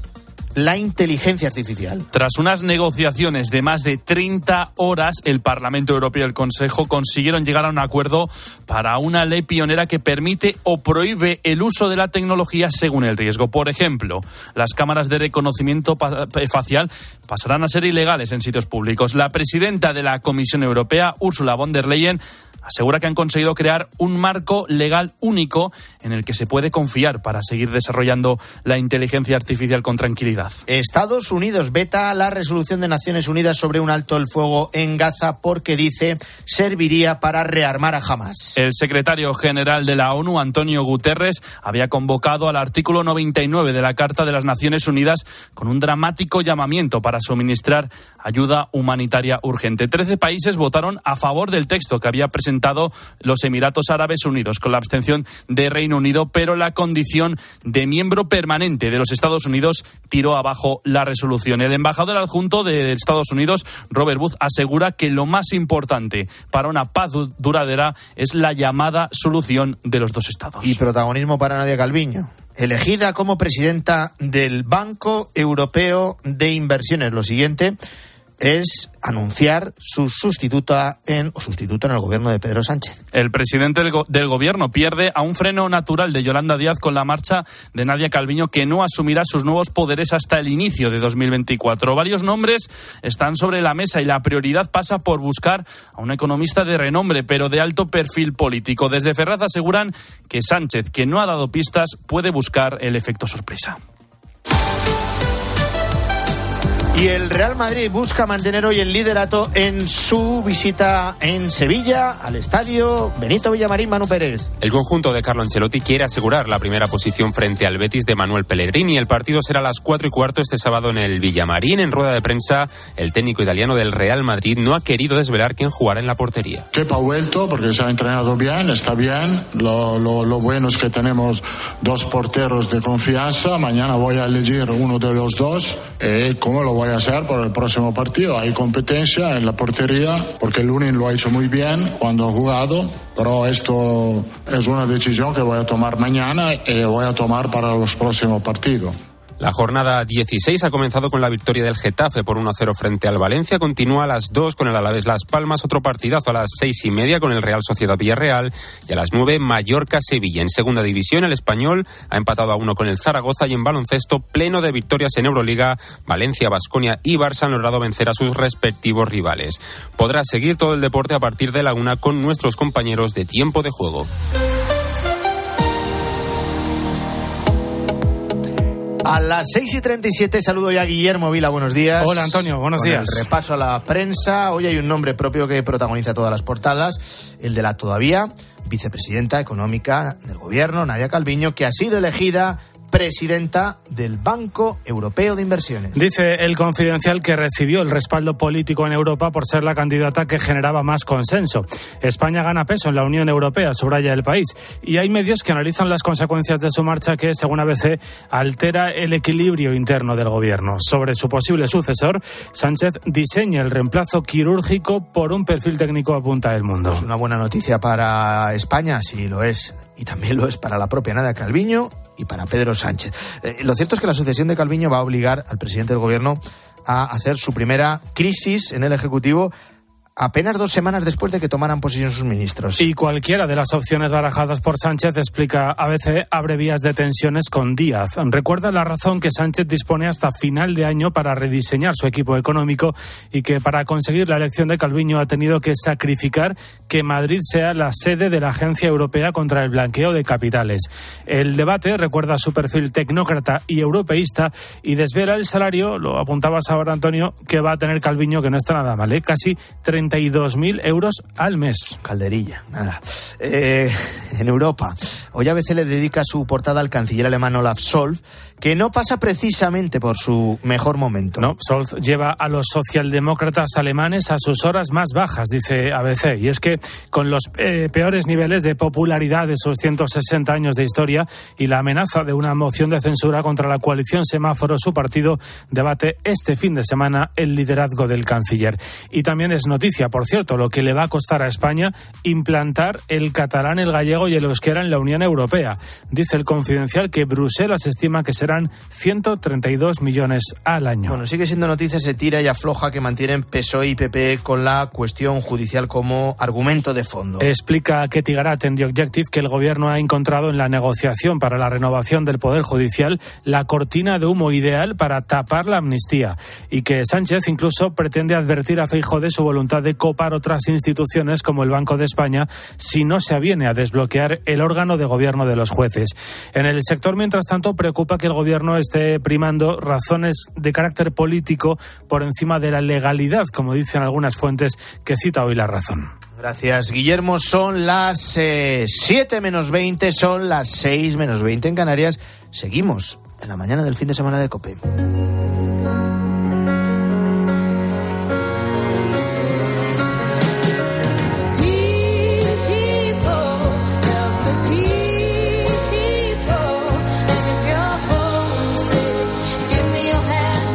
la inteligencia artificial. Tras unas negociaciones de más de 30 horas, el Parlamento Europeo y el Consejo consiguieron llegar a un acuerdo para una ley pionera que permite o prohíbe el uso de la tecnología según el riesgo. Por ejemplo, las cámaras de reconocimiento eh, facial pasarán a ser ilegales en sitios públicos. La presidenta de la Comisión Europea, Ursula von der Leyen, asegura que han conseguido crear un marco legal único en el que se puede confiar para seguir desarrollando la inteligencia artificial con tranquilidad. Estados Unidos veta la resolución de Naciones Unidas sobre un alto el fuego en Gaza porque dice serviría para rearmar a Hamas. El secretario general de la ONU, Antonio Guterres, había convocado al artículo 99 de la Carta de las Naciones Unidas con un dramático llamamiento para suministrar ayuda humanitaria urgente. Trece países votaron a favor del texto que había presentado los Emiratos Árabes Unidos con la abstención de Reino Unido, pero la condición de miembro permanente de los Estados Unidos tiró abajo la resolución. El embajador adjunto de Estados Unidos, Robert Booth, asegura que lo más importante para una paz duradera es la llamada solución de los dos estados. Y protagonismo para Nadia Calviño elegida como presidenta del Banco Europeo de Inversiones. Lo siguiente es anunciar su sustituta en, o sustituto en el gobierno de Pedro Sánchez. El presidente del, gobierno pierde a un freno natural de Yolanda Díaz con la marcha de Nadia Calviño, que no asumirá sus nuevos poderes hasta el inicio de 2024. Varios nombres están sobre la mesa y la prioridad pasa por buscar a un economista de renombre, pero de alto perfil político. Desde Ferraz aseguran que Sánchez, que no ha dado pistas, puede buscar el efecto sorpresa. Y el Real Madrid busca mantener hoy el liderato en su visita en Sevilla al estadio Benito Villamarín Manu Pérez. El conjunto de Carlo Ancelotti quiere asegurar la primera posición frente al Betis de Manuel Pellegrini. El partido será a las 4 y cuarto este sábado en el Villamarín. En rueda de prensa, el técnico italiano del Real Madrid no ha querido desvelar quién jugará en la portería. Kepa ha vuelto porque se ha entrenado bien, está bien. Lo, lo bueno es que tenemos dos porteros de confianza. Mañana voy a elegir uno de los dos. Eh, ¿Cómo lo voy a hacer por el próximo partido? Hay competencia en la portería porque Lunin lo ha hecho muy bien cuando ha jugado, pero esto es una decisión que voy a tomar mañana y voy a tomar para los próximos partidos. La jornada 16 ha comenzado con la victoria del Getafe por 1-0 frente al Valencia. Continúa a las 2 con el Alavés Las Palmas. Otro partidazo a las 6 y media con el Real Sociedad Villarreal. Y a las 9 Mallorca-Sevilla. En segunda división el Español ha empatado a 1 con el Zaragoza y en baloncesto pleno de victorias en Euroliga. Valencia, Basconia y Barça han logrado vencer a sus respectivos rivales. Podrás seguir todo el deporte a partir de la 1 con nuestros compañeros de tiempo de juego. A las 6 y 37 saludo ya a Guillermo Vila, buenos días. Hola Antonio, buenos días. repaso a la prensa. Hoy hay un nombre propio que protagoniza todas las portadas, el de la todavía vicepresidenta económica del gobierno, Nadia Calviño, que ha sido elegida presidenta del Banco Europeo de Inversiones. Dice el confidencial que recibió el respaldo político en Europa por ser la candidata que generaba más consenso. España gana peso en la Unión Europea, subraya el país, y hay medios que analizan las consecuencias de su marcha que, según ABC, altera el equilibrio interno del gobierno. Sobre su posible sucesor, Sánchez diseña el reemplazo quirúrgico por un perfil técnico apunta el mundo. Es una buena noticia para España, si lo es, y también lo es para la propia Nadia Calviño y para Pedro Sánchez. Eh, lo cierto es que la sucesión de Calviño va a obligar al presidente del gobierno a hacer su primera crisis en el Ejecutivo apenas dos semanas después de que tomaran posesión sus ministros. Y cualquiera de las opciones barajadas por Sánchez explica ABC abre vías de tensiones con Díaz. Recuerda la razón que Sánchez dispone hasta final de año para rediseñar su equipo económico y que para conseguir la elección de Calviño ha tenido que sacrificar que Madrid sea la sede de la Agencia Europea contra el Blanqueo de Capitales. El debate recuerda su perfil tecnócrata y europeísta y desvela el salario, lo apuntabas ahora Antonio, que va a tener Calviño, que no está nada mal, ¿eh? casi 32.000 euros al mes. Calderilla, nada. Eh, en Europa, hoy ABC le dedica su portada al canciller alemán Olaf Scholz que no pasa precisamente por su mejor momento. No, Scholz lleva a los socialdemócratas alemanes a sus horas más bajas, dice ABC. Y es que con los eh, peores niveles de popularidad de sus 160 años de historia y la amenaza de una moción de censura contra la coalición semáforo, su partido debate este fin de semana el liderazgo del canciller. Y también es noticia, por cierto, lo que le va a costar a España implantar el catalán, el gallego y el euskera en la Unión Europea. Dice el confidencial que Bruselas estima que será 132 millones al año. Bueno, sigue siendo noticia, se tira y afloja que mantienen PSOE y PP con la cuestión judicial como argumento de fondo. Explica Ketty Garat en The Objective que el gobierno ha encontrado en la negociación para la renovación del Poder Judicial la cortina de humo ideal para tapar la amnistía y que Sánchez incluso pretende advertir a Feijóo de su voluntad de copar otras instituciones como el Banco de España si no se aviene a desbloquear el órgano de gobierno de los jueces. En el sector, mientras tanto, preocupa que el gobierno esté primando razones de carácter político por encima de la legalidad, como dicen algunas fuentes que cita hoy la razón. Gracias, Guillermo. Son las 7 eh, menos 20, son las 6 menos 20 en Canarias. Seguimos en la mañana del fin de semana de COPE.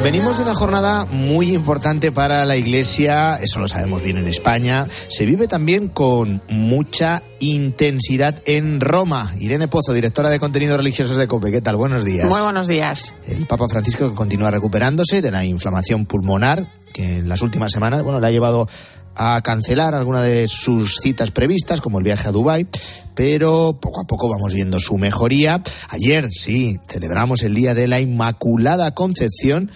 Venimos de una jornada muy importante para la Iglesia, eso lo sabemos bien en España. Se vive también con mucha intensidad en Roma. Irene Pozo, directora de contenidos religiosos de COPE, ¿qué tal? Buenos días. Muy buenos días. El Papa Francisco continúa recuperándose de la inflamación pulmonar, que en las últimas semanas, bueno, le ha llevado a cancelar alguna de sus citas previstas, como el viaje a Dubái, pero poco a poco vamos viendo su mejoría. Ayer, sí, celebramos el Día de la Inmaculada Concepción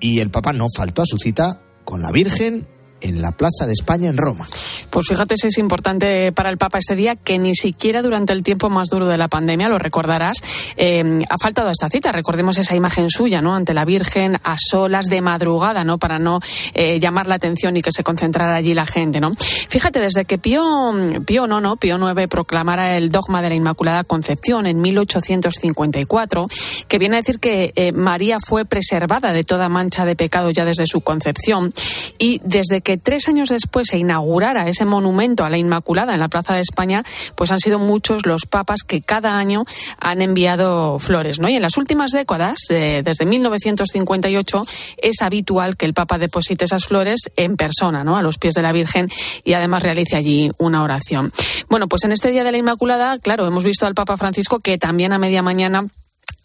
y el Papa no faltó a su cita con la Virgen en la Plaza de España en Roma. Pues fíjate si es importante para el Papa este día que ni siquiera durante el tiempo más duro de la pandemia, lo recordarás, eh, ha faltado esta cita. Recordemos esa imagen suya, ¿no? Ante la Virgen a solas de madrugada, ¿no? Para no eh, llamar la atención y que se concentrara allí la gente, ¿no? Fíjate, desde que Pío, Pío no, no, Pío IX proclamara el dogma de la Inmaculada Concepción en 1854, que viene a decir que eh, María fue preservada de toda mancha de pecado ya desde su concepción y desde que tres años después se inaugurara ese monumento a la Inmaculada en la Plaza de España, pues han sido muchos los papas que cada año han enviado flores, ¿no? Y en las últimas décadas, desde 1958, es habitual que el Papa deposite esas flores en persona, ¿no? A los pies de la Virgen y además realice allí una oración. Bueno, pues en este Día de la Inmaculada, claro, hemos visto al Papa Francisco que también a media mañana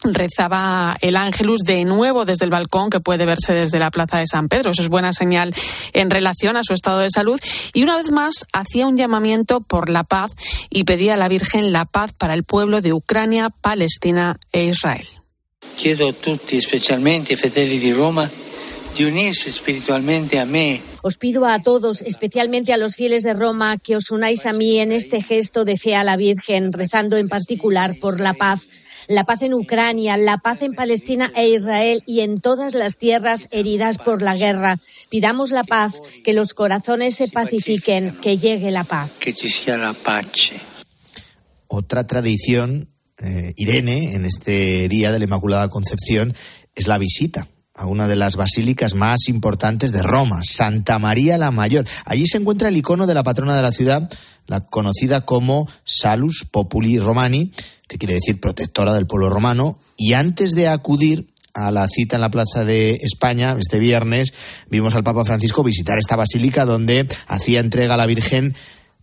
rezaba el ángelus de nuevo desde el balcón que puede verse desde la plaza de San Pedro. Eso es buena señal en relación a su estado de salud. Y una vez más hacía un llamamiento por la paz y pedía a la Virgen la paz para el pueblo de Ucrania, Palestina e Israel. Chiedo a tutti, especialmente fedeli di Roma, de unirse espiritualmente a mí. Os pido a todos, especialmente a los fieles de Roma, que os unáis a mí en este gesto de fe a la Virgen, rezando en particular por la paz la paz en Ucrania, la paz en Palestina e Israel y en todas las tierras heridas por la guerra. Pidamos la paz, que los corazones se pacifiquen, que llegue la paz. Que sea la paz. Otra tradición, eh, Irene, en este día de la Inmaculada Concepción, es la visita a una de las basílicas más importantes de Roma, Santa María la Mayor. Allí se encuentra el icono de la patrona de la ciudad, la conocida como Salus Populi Romani, que quiere decir protectora del pueblo romano, y antes de acudir a la cita en la Plaza de España este viernes, vimos al Papa Francisco visitar esta basílica donde hacía entrega a la Virgen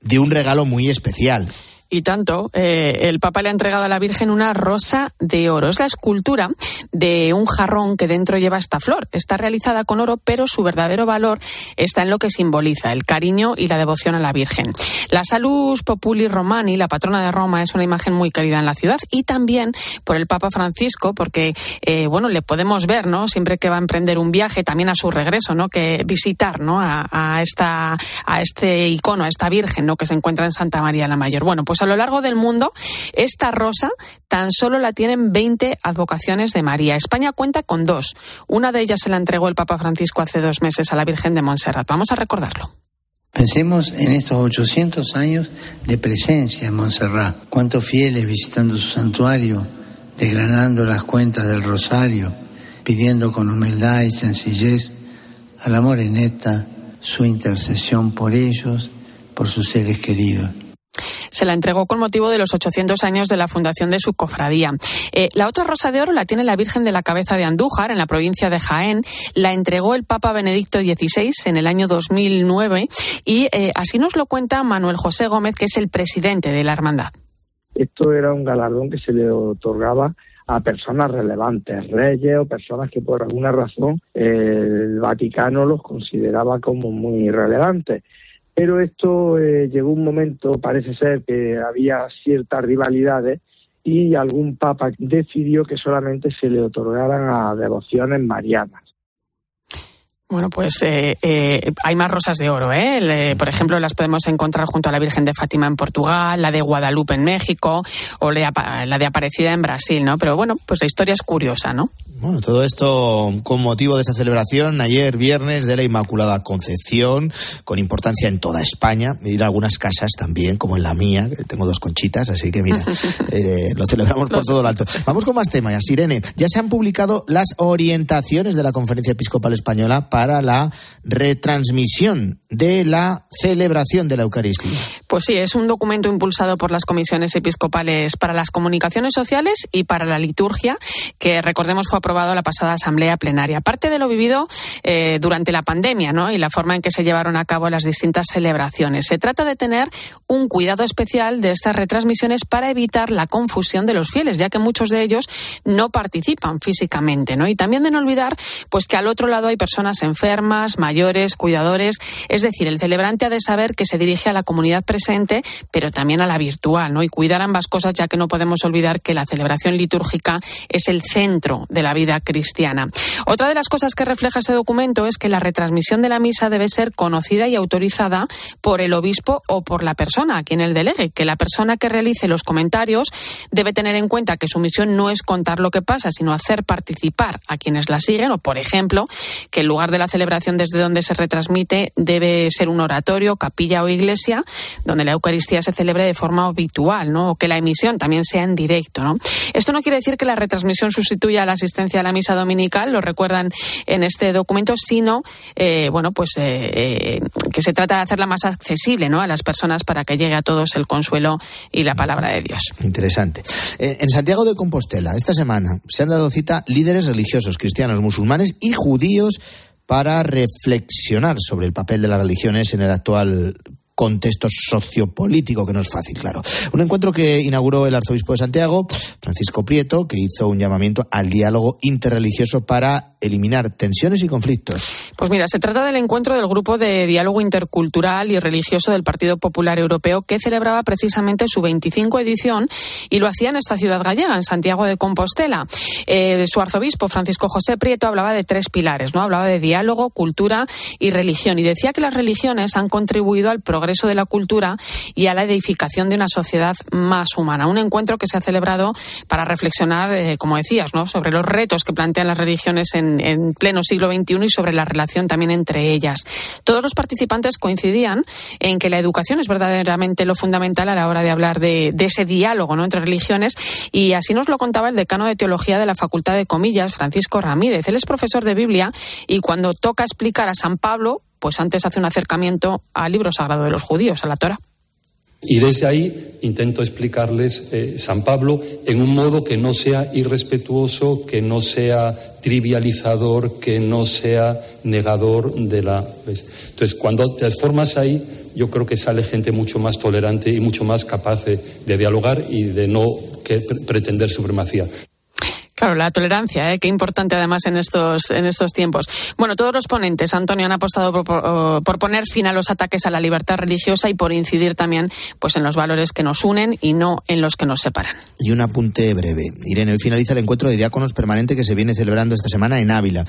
de un regalo muy especial y tanto, eh, el Papa le ha entregado a la Virgen una rosa de oro. Es la escultura de un jarrón que dentro lleva esta flor. Está realizada con oro, pero su verdadero valor está en lo que simboliza, el cariño y la devoción a la Virgen. La Salus Populi Romani, la patrona de Roma, es una imagen muy querida en la ciudad y también por el Papa Francisco, porque, eh, bueno, le podemos ver, ¿no? Siempre que va a emprender un viaje, también a su regreso, ¿no? Que visitar, ¿no? A, a esta, a este icono, a esta Virgen, ¿no? Que se encuentra en Santa María la Mayor. Bueno, pues a lo largo del mundo, esta rosa tan solo la tienen 20 advocaciones de María. España cuenta con dos. Una de ellas se la entregó el Papa Francisco hace dos meses a la Virgen de Montserrat. Vamos a recordarlo. Pensemos en estos 800 años de presencia en Montserrat. Cuántos fieles visitando su santuario, desgranando las cuentas del rosario, pidiendo con humildad y sencillez a la moreneta su intercesión por ellos, por sus seres queridos se la entregó con motivo de los 800 años de la fundación de su cofradía. Eh, la otra rosa de oro la tiene la Virgen de la Cabeza de Andújar, en la provincia de Jaén. La entregó el Papa Benedicto XVI en el año 2009 y eh, así nos lo cuenta Manuel José Gómez, que es el presidente de la hermandad. Esto era un galardón que se le otorgaba a personas relevantes, reyes o personas que por alguna razón el Vaticano los consideraba como muy relevantes. Pero esto eh, llegó un momento, parece ser que había ciertas rivalidades y algún papa decidió que solamente se le otorgaran a devociones marianas. Bueno, pues eh, eh, hay más rosas de oro, ¿eh? por ejemplo, las podemos encontrar junto a la Virgen de Fátima en Portugal, la de Guadalupe en México o la de Aparecida en Brasil, ¿no? Pero bueno, pues la historia es curiosa, ¿no? Bueno, todo esto con motivo de esa celebración ayer viernes de la Inmaculada Concepción, con importancia en toda España, y en algunas casas también, como en la mía, que tengo dos conchitas, así que mira, eh, lo celebramos por todo lo alto. Vamos con más temas, Irene. Ya se han publicado las orientaciones de la Conferencia Episcopal Española para la retransmisión de la celebración de la Eucaristía. Pues sí, es un documento impulsado por las comisiones episcopales para las comunicaciones sociales y para la liturgia, que recordemos fue aprobado la pasada asamblea plenaria. Parte de lo vivido eh, durante la pandemia ¿no? y la forma en que se llevaron a cabo las distintas celebraciones. Se trata de tener un cuidado especial de estas retransmisiones para evitar la confusión de los fieles, ya que muchos de ellos no participan físicamente. ¿no? Y también de no olvidar pues, que al otro lado hay personas enfermas, mayores, cuidadores. Es decir, el celebrante ha de saber que se dirige a la comunidad presente, pero también a la virtual. ¿no? Y cuidar ambas cosas, ya que no podemos olvidar que la celebración litúrgica es el centro de la vida cristiana. Otra de las cosas que refleja este documento es que la retransmisión de la misa debe ser conocida y autorizada por el obispo o por la persona a quien el delegue, que la persona que realice los comentarios debe tener en cuenta que su misión no es contar lo que pasa, sino hacer participar a quienes la siguen, o por ejemplo, que el lugar de la celebración desde donde se retransmite debe ser un oratorio, capilla o iglesia, donde la Eucaristía se celebre de forma habitual, ¿no? O que la emisión también sea en directo, ¿no? Esto no quiere decir que la retransmisión sustituya a la asistencia a la misa dominical, lo recuerdan en este documento, sino, eh, bueno, pues eh, eh, que se trata de hacerla más accesible ¿no? a las personas para que llegue a todos el consuelo y la palabra de Dios. Interesante. en Santiago de Compostela, esta semana, se han dado cita líderes religiosos, cristianos, musulmanes y judíos para reflexionar sobre el papel de las religiones en el actual contexto sociopolítico, que no es fácil, claro. Un encuentro que inauguró el arzobispo de Santiago, Francisco Prieto, que hizo un llamamiento al diálogo interreligioso para eliminar tensiones y conflictos. Pues mira, se trata del encuentro del grupo de diálogo intercultural y religioso del Partido Popular Europeo que celebraba precisamente su 25 edición y lo hacía en esta ciudad gallega, en Santiago de Compostela. Eh, su arzobispo, Francisco José Prieto, hablaba de tres pilares, ¿no? Hablaba de diálogo, cultura y religión y decía que las religiones han contribuido al progreso de la cultura y a la edificación de una sociedad más humana. Un encuentro que se ha celebrado para reflexionar, eh, como decías, ¿no? sobre los retos que plantean las religiones en, pleno siglo XXI y sobre la relación también entre ellas. Todos los participantes coincidían en que la educación es verdaderamente lo fundamental a la hora de hablar de, ese diálogo ¿no? entre religiones y así nos lo contaba el decano de Teología de la Facultad de Comillas, Francisco Ramírez. Él es profesor de Biblia y cuando toca explicar a San Pablo, pues antes hace un acercamiento al libro sagrado de los judíos, a la Torah. Y desde ahí intento explicarles eh, San Pablo en un modo que no sea irrespetuoso, que no sea trivializador, que no sea negador de la. Entonces, cuando te formas ahí, yo creo que sale gente mucho más tolerante y mucho más capaz de, dialogar y de no pretender supremacía. Claro, la tolerancia, ¿eh? qué importante además en estos, en estos tiempos. Bueno, todos los ponentes, Antonio, han apostado por, poner fin a los ataques a la libertad religiosa y por incidir también pues, en los valores que nos unen y no en los que nos separan. Y un apunte breve. Irene, hoy finaliza el encuentro de diáconos permanente que se viene celebrando esta semana en Ávila.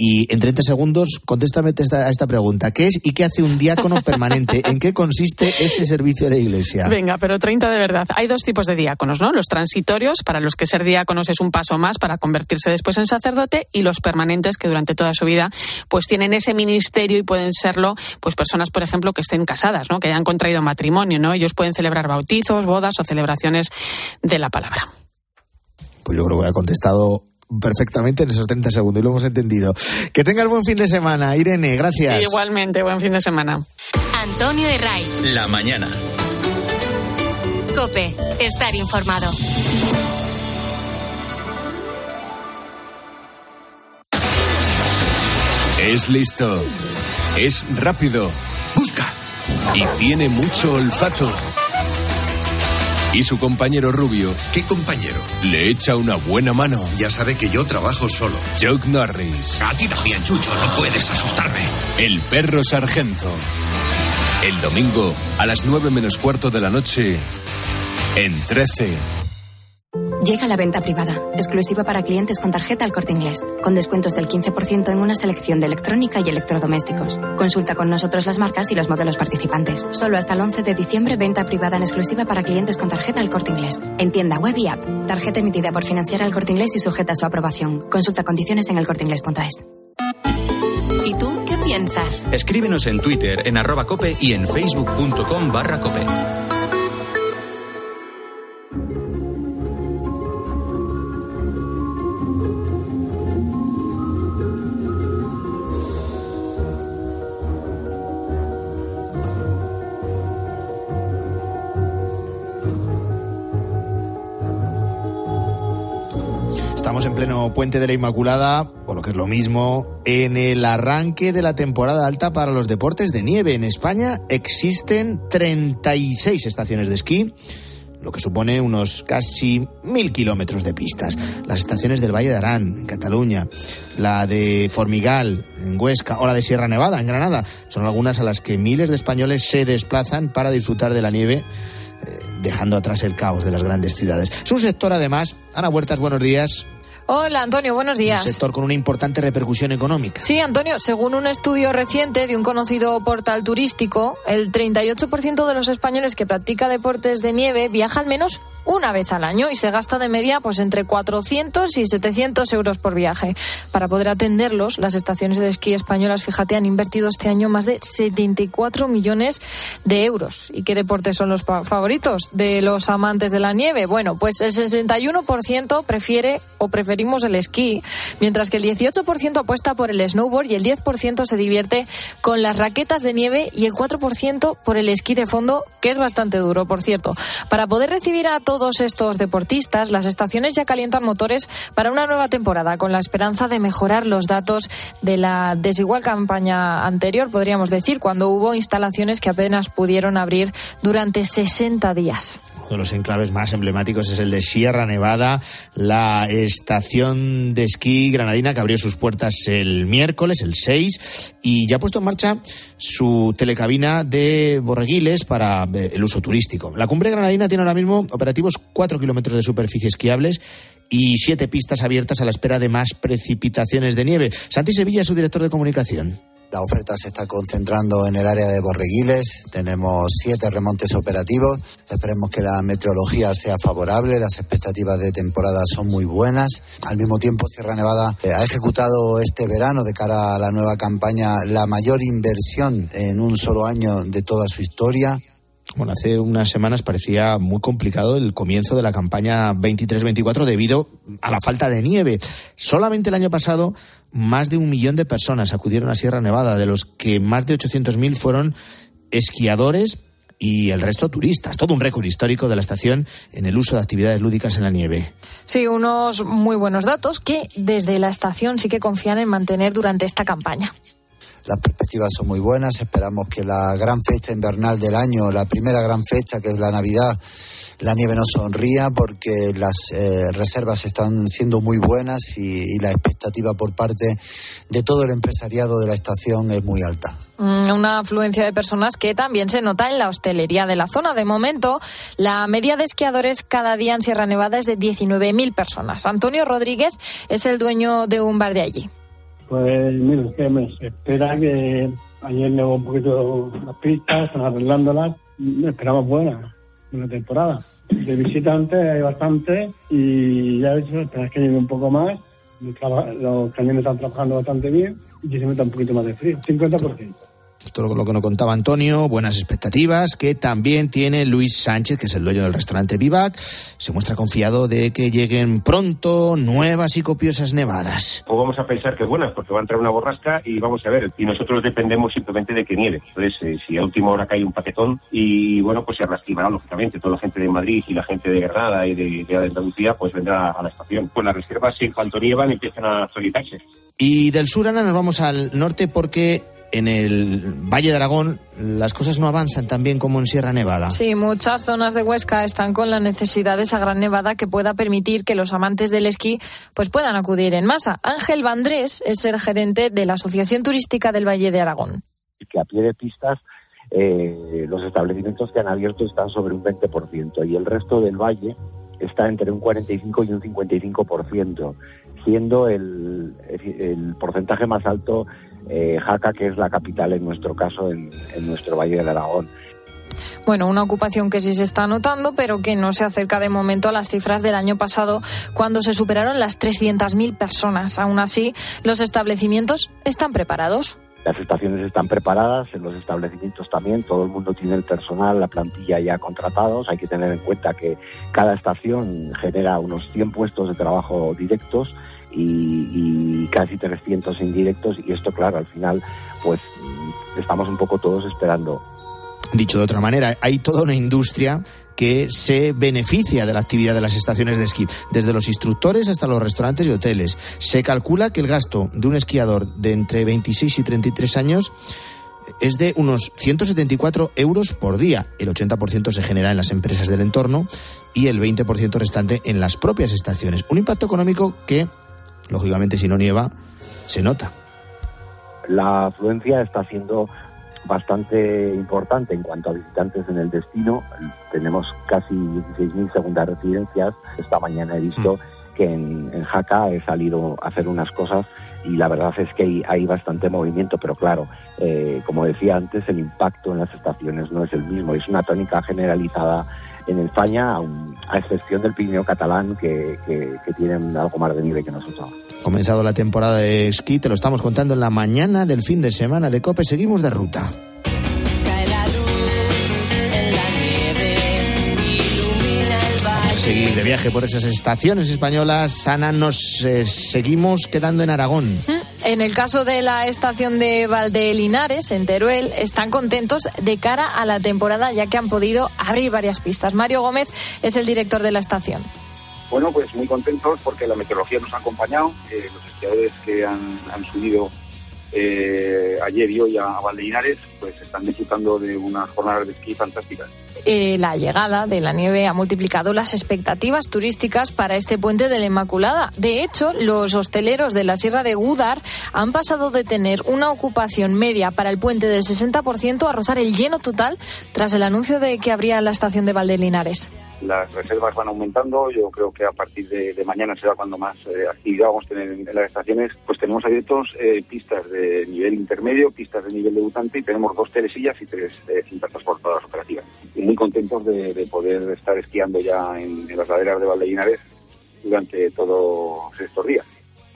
Y en 30 segundos, contéstame a esta pregunta. ¿Qué es y qué hace un diácono permanente? ¿En qué consiste ese servicio de la Iglesia? Venga, pero 30 de verdad. Hay dos tipos de diáconos, ¿no? Los transitorios, para los que ser diáconos es un paso más para convertirse después en sacerdote, y los permanentes, que durante toda su vida pues tienen ese ministerio y pueden serlo pues personas, por ejemplo, que estén casadas, ¿no? Que hayan contraído matrimonio, ¿no? Ellos pueden celebrar bautizos, bodas o celebraciones de la palabra. Pues yo creo que ha contestado perfectamente en esos 30 segundos y lo hemos entendido. Que tengas buen fin de semana, Irene, gracias. Igualmente, buen fin de semana. Antonio de Ray. La mañana. Cope, estar informado. Es listo. Es rápido. Busca. Y tiene mucho olfato y su compañero rubio. ¿Qué compañero? Le echa una buena mano. Ya sabe que yo trabajo solo. Chuck Norris. A ti también, Chucho, no puedes asustarme. El perro sargento. El domingo, a las nueve menos cuarto de la noche, en 13. Llega la venta privada, exclusiva para clientes con tarjeta al corte inglés, con descuentos del 15% en una selección de electrónica y electrodomésticos. Consulta con nosotros las marcas y los modelos participantes. Solo hasta el 11 de diciembre, venta privada en exclusiva para clientes con tarjeta al corte inglés. En tienda web y app. Tarjeta emitida por financiar al corte inglés y sujeta a su aprobación. Consulta condiciones en elcorteinglés.es. ¿Y tú qué piensas? Escríbenos en Twitter, en arroba cope y en facebook.com barra cope. En pleno puente de la Inmaculada, o lo que es lo mismo, en el arranque de la temporada alta para los deportes de nieve. En España existen 36 estaciones de esquí, lo que supone unos casi mil kilómetros de pistas. Las estaciones del Valle de Arán, en Cataluña, la de Formigal, en Huesca, o la de Sierra Nevada, en Granada, son algunas a las que miles de españoles se desplazan para disfrutar de la nieve eh, dejando atrás el caos de las grandes ciudades. Es un sector, además, Ana Huertas, buenos días. Hola Antonio, buenos Un días. sector con una importante repercusión económica. Sí, Antonio, según un estudio reciente de un conocido portal turístico, el 38% de los españoles que practica deportes de nieve viaja al menos una vez al año y se gasta de media pues entre 400 y 700 euros por viaje. Para poder atenderlos, las estaciones de esquí españolas, fíjate, han invertido este año más de 74 millones de euros. ¿Y qué deportes son los favoritos de los amantes de la nieve? Bueno, pues el 61% prefiere o preferimos el esquí, mientras que el 18% apuesta por el snowboard y el 10% se divierte con las raquetas de nieve y el 4% por el esquí de fondo, que es bastante duro, por cierto. Para poder recibir a todos estos deportistas, las estaciones ya calientan motores para una nueva temporada, con la esperanza de mejorar los datos de la desigual campaña anterior, podríamos decir, cuando hubo instalaciones que apenas pudieron abrir durante 60 días. Uno de los enclaves más emblemáticos es el de Sierra Nevada, la estación de esquí granadina que abrió sus puertas el miércoles, el 6, y ya ha puesto en marcha su telecabina de borreguiles para eh, el uso turístico. La cumbre granadina tiene ahora mismo operativos 4 kilómetros de superficie esquiables y siete pistas abiertas a la espera de más precipitaciones de nieve. Santi Sevilla es su director de comunicación. La oferta se está concentrando en el área de Borreguiles. Tenemos siete remontes operativos. Esperemos que la meteorología sea favorable. Las expectativas de temporada son muy buenas. Al mismo tiempo, Sierra Nevada eh, ha ejecutado este verano, de cara a la nueva campaña, la mayor inversión en un solo año de toda su historia. Bueno, hace unas semanas parecía muy complicado el comienzo de la campaña 23-24 debido a la falta de nieve. Solamente el año pasado, más de un millón de personas acudieron a Sierra Nevada, de los que más de 800.000 fueron esquiadores y el resto turistas. Todo un récord histórico de la estación en el uso de actividades lúdicas en la nieve. Sí, unos muy buenos datos que desde la estación sí que confían en mantener durante esta campaña. Las perspectivas son muy buenas. Esperamos que la gran fecha invernal del año, la primera gran fecha que es la Navidad, la nieve nos sonría porque las eh, reservas están siendo muy buenas y, y la expectativa por parte de todo el empresariado de la estación es muy alta. Mm, Una afluencia de personas que también se nota en la hostelería de la zona. De momento, la media de esquiadores cada día en Sierra Nevada es de 19.000 personas. Antonio Rodríguez es el dueño de un bar de allí. Pues mira, que me espera que ayer nevó un poquito las pistas, están arreglándolas. Esperamos buena, buena temporada. De visitantes hay bastante y ya dicho, esperas que llegue un poco más. Los cañones están trabajando bastante bien y se meta un poquito más de frío, 50%. Es lo que nos contaba Antonio, buenas expectativas que también tiene Luis Sánchez, que es el dueño del restaurante Vivac. Se muestra confiado de que lleguen pronto nuevas y copiosas nevadas. O vamos a pensar que buenas, porque va a entrar una borrasca y vamos a ver. Y nosotros dependemos simplemente de que nieve. Entonces, eh, si a última hora cae un paquetón, y bueno, pues se reactivará lógicamente. Toda la gente de Madrid y la gente de Granada y de, de Andalucía, pues vendrá a la estación. Pues las reservas, en cuanto nievan, empiezan a actualizarse. Y del sur, Ana, nos vamos al norte porque en el Valle de Aragón las cosas no avanzan tan bien como en Sierra Nevada. Sí, muchas zonas de Huesca están con la necesidad de esa gran nevada que pueda permitir que los amantes del esquí pues puedan acudir en masa. Ángel Vandrés es el gerente de la Asociación Turística del Valle de Aragón. que a pie de pistas eh, los establecimientos que han abierto están sobre un 20% y el resto del valle está entre un 45 y un 55%, siendo el, el porcentaje más alto eh, Jaca, que es la capital en nuestro caso, en, en nuestro Valle del Aragón. Bueno, una ocupación que sí se está notando, pero que no se acerca de momento a las cifras del año pasado, cuando se superaron las 300.000 personas. Aún así, los establecimientos están preparados. Las estaciones están preparadas, en los establecimientos también, todo el mundo tiene el personal, la plantilla ya contratados. Hay que tener en cuenta que cada estación genera unos 100 puestos de trabajo directos y, casi 300 indirectos y esto, claro, al final, pues estamos un poco todos esperando Dicho de otra manera, hay toda una industria que se beneficia de la actividad de las estaciones de esquí, desde los instructores hasta los restaurantes y hoteles. Se calcula que el gasto de un esquiador de entre 26 y 33 años es de unos 174 euros por día. El 80% se genera en las empresas del entorno y el 20% restante en las propias estaciones. Un impacto económico que, lógicamente, si no nieva, se nota. La afluencia está siendo bastante importante en cuanto a visitantes en el destino. Tenemos casi 16.000 segundas residencias. Esta mañana he visto mm. que en, en, Jaca he salido a hacer unas cosas y la verdad es que hay, hay bastante movimiento, pero claro, eh, como decía antes, el impacto en las estaciones no es el mismo. Es una tónica generalizada en España, a excepción del Pirineo catalán, que, que, que tienen algo más de nieve que nosotros comenzado la temporada de esquí, te lo estamos contando en la mañana del fin de semana de COPE. Seguimos de ruta. Seguir de viaje por esas estaciones españolas, Ana, nos eh, seguimos quedando en Aragón. Mm, en el caso de la estación de Valdelinares, en Teruel, están contentos de cara a la temporada ya que han podido abrir varias pistas. Mario Gómez es el director de la estación. Bueno, pues muy contentos porque la meteorología nos ha acompañado. Eh, los esquiadores que han, han subido eh, ayer y hoy a Valdeinares, pues están disfrutando de unas jornadas de esquí fantásticas. Eh, la llegada de la nieve ha multiplicado las expectativas turísticas para este puente de la Inmaculada. De hecho, los hosteleros de la Sierra de Gudar han pasado de tener una ocupación media para el puente del 60% a rozar el lleno total tras el anuncio de que habría la estación de Valdelinares las reservas van aumentando. Yo creo que a partir de, mañana será cuando más eh, actividad vamos a tener en, las estaciones. Pues tenemos abiertos eh, pistas de nivel intermedio, pistas de nivel debutante y tenemos dos telesillas y tres eh, cintas transportadoras operativas. Muy contentos de, de, poder estar esquiando ya en, las laderas de Valdellinares durante todos estos días.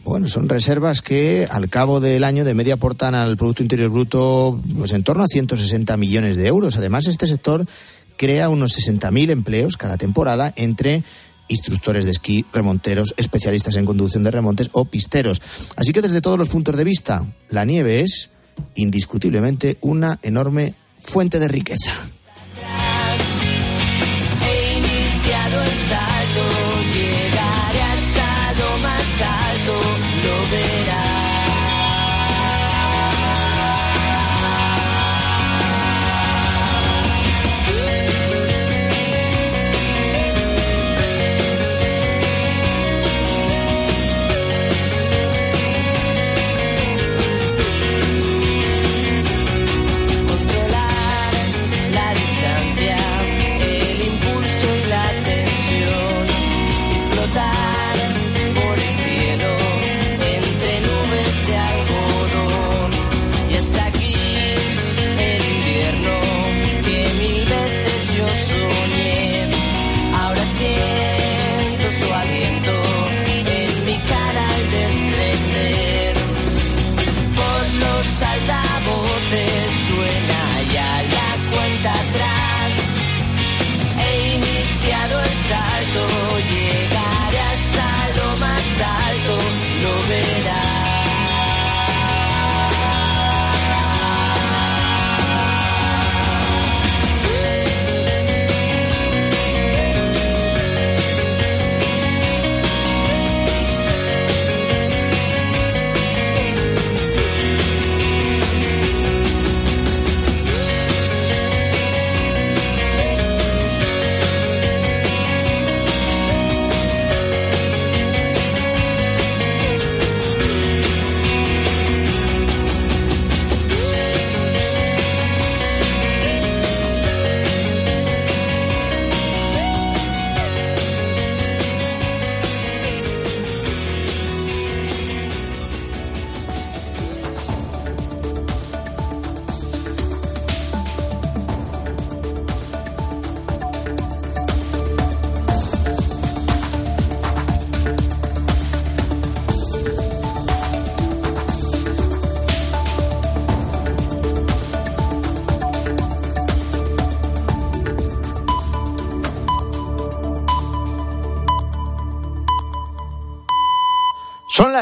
Bueno, son reservas que al cabo del año de media aportan al Producto Interior Bruto pues en torno a 160 millones de euros. Además, este sector crea unos 60.000 empleos cada temporada entre instructores de esquí, remonteros, especialistas en conducción de remontes o pisteros. Así que desde todos los puntos de vista, la nieve es indiscutiblemente una enorme fuente de riqueza.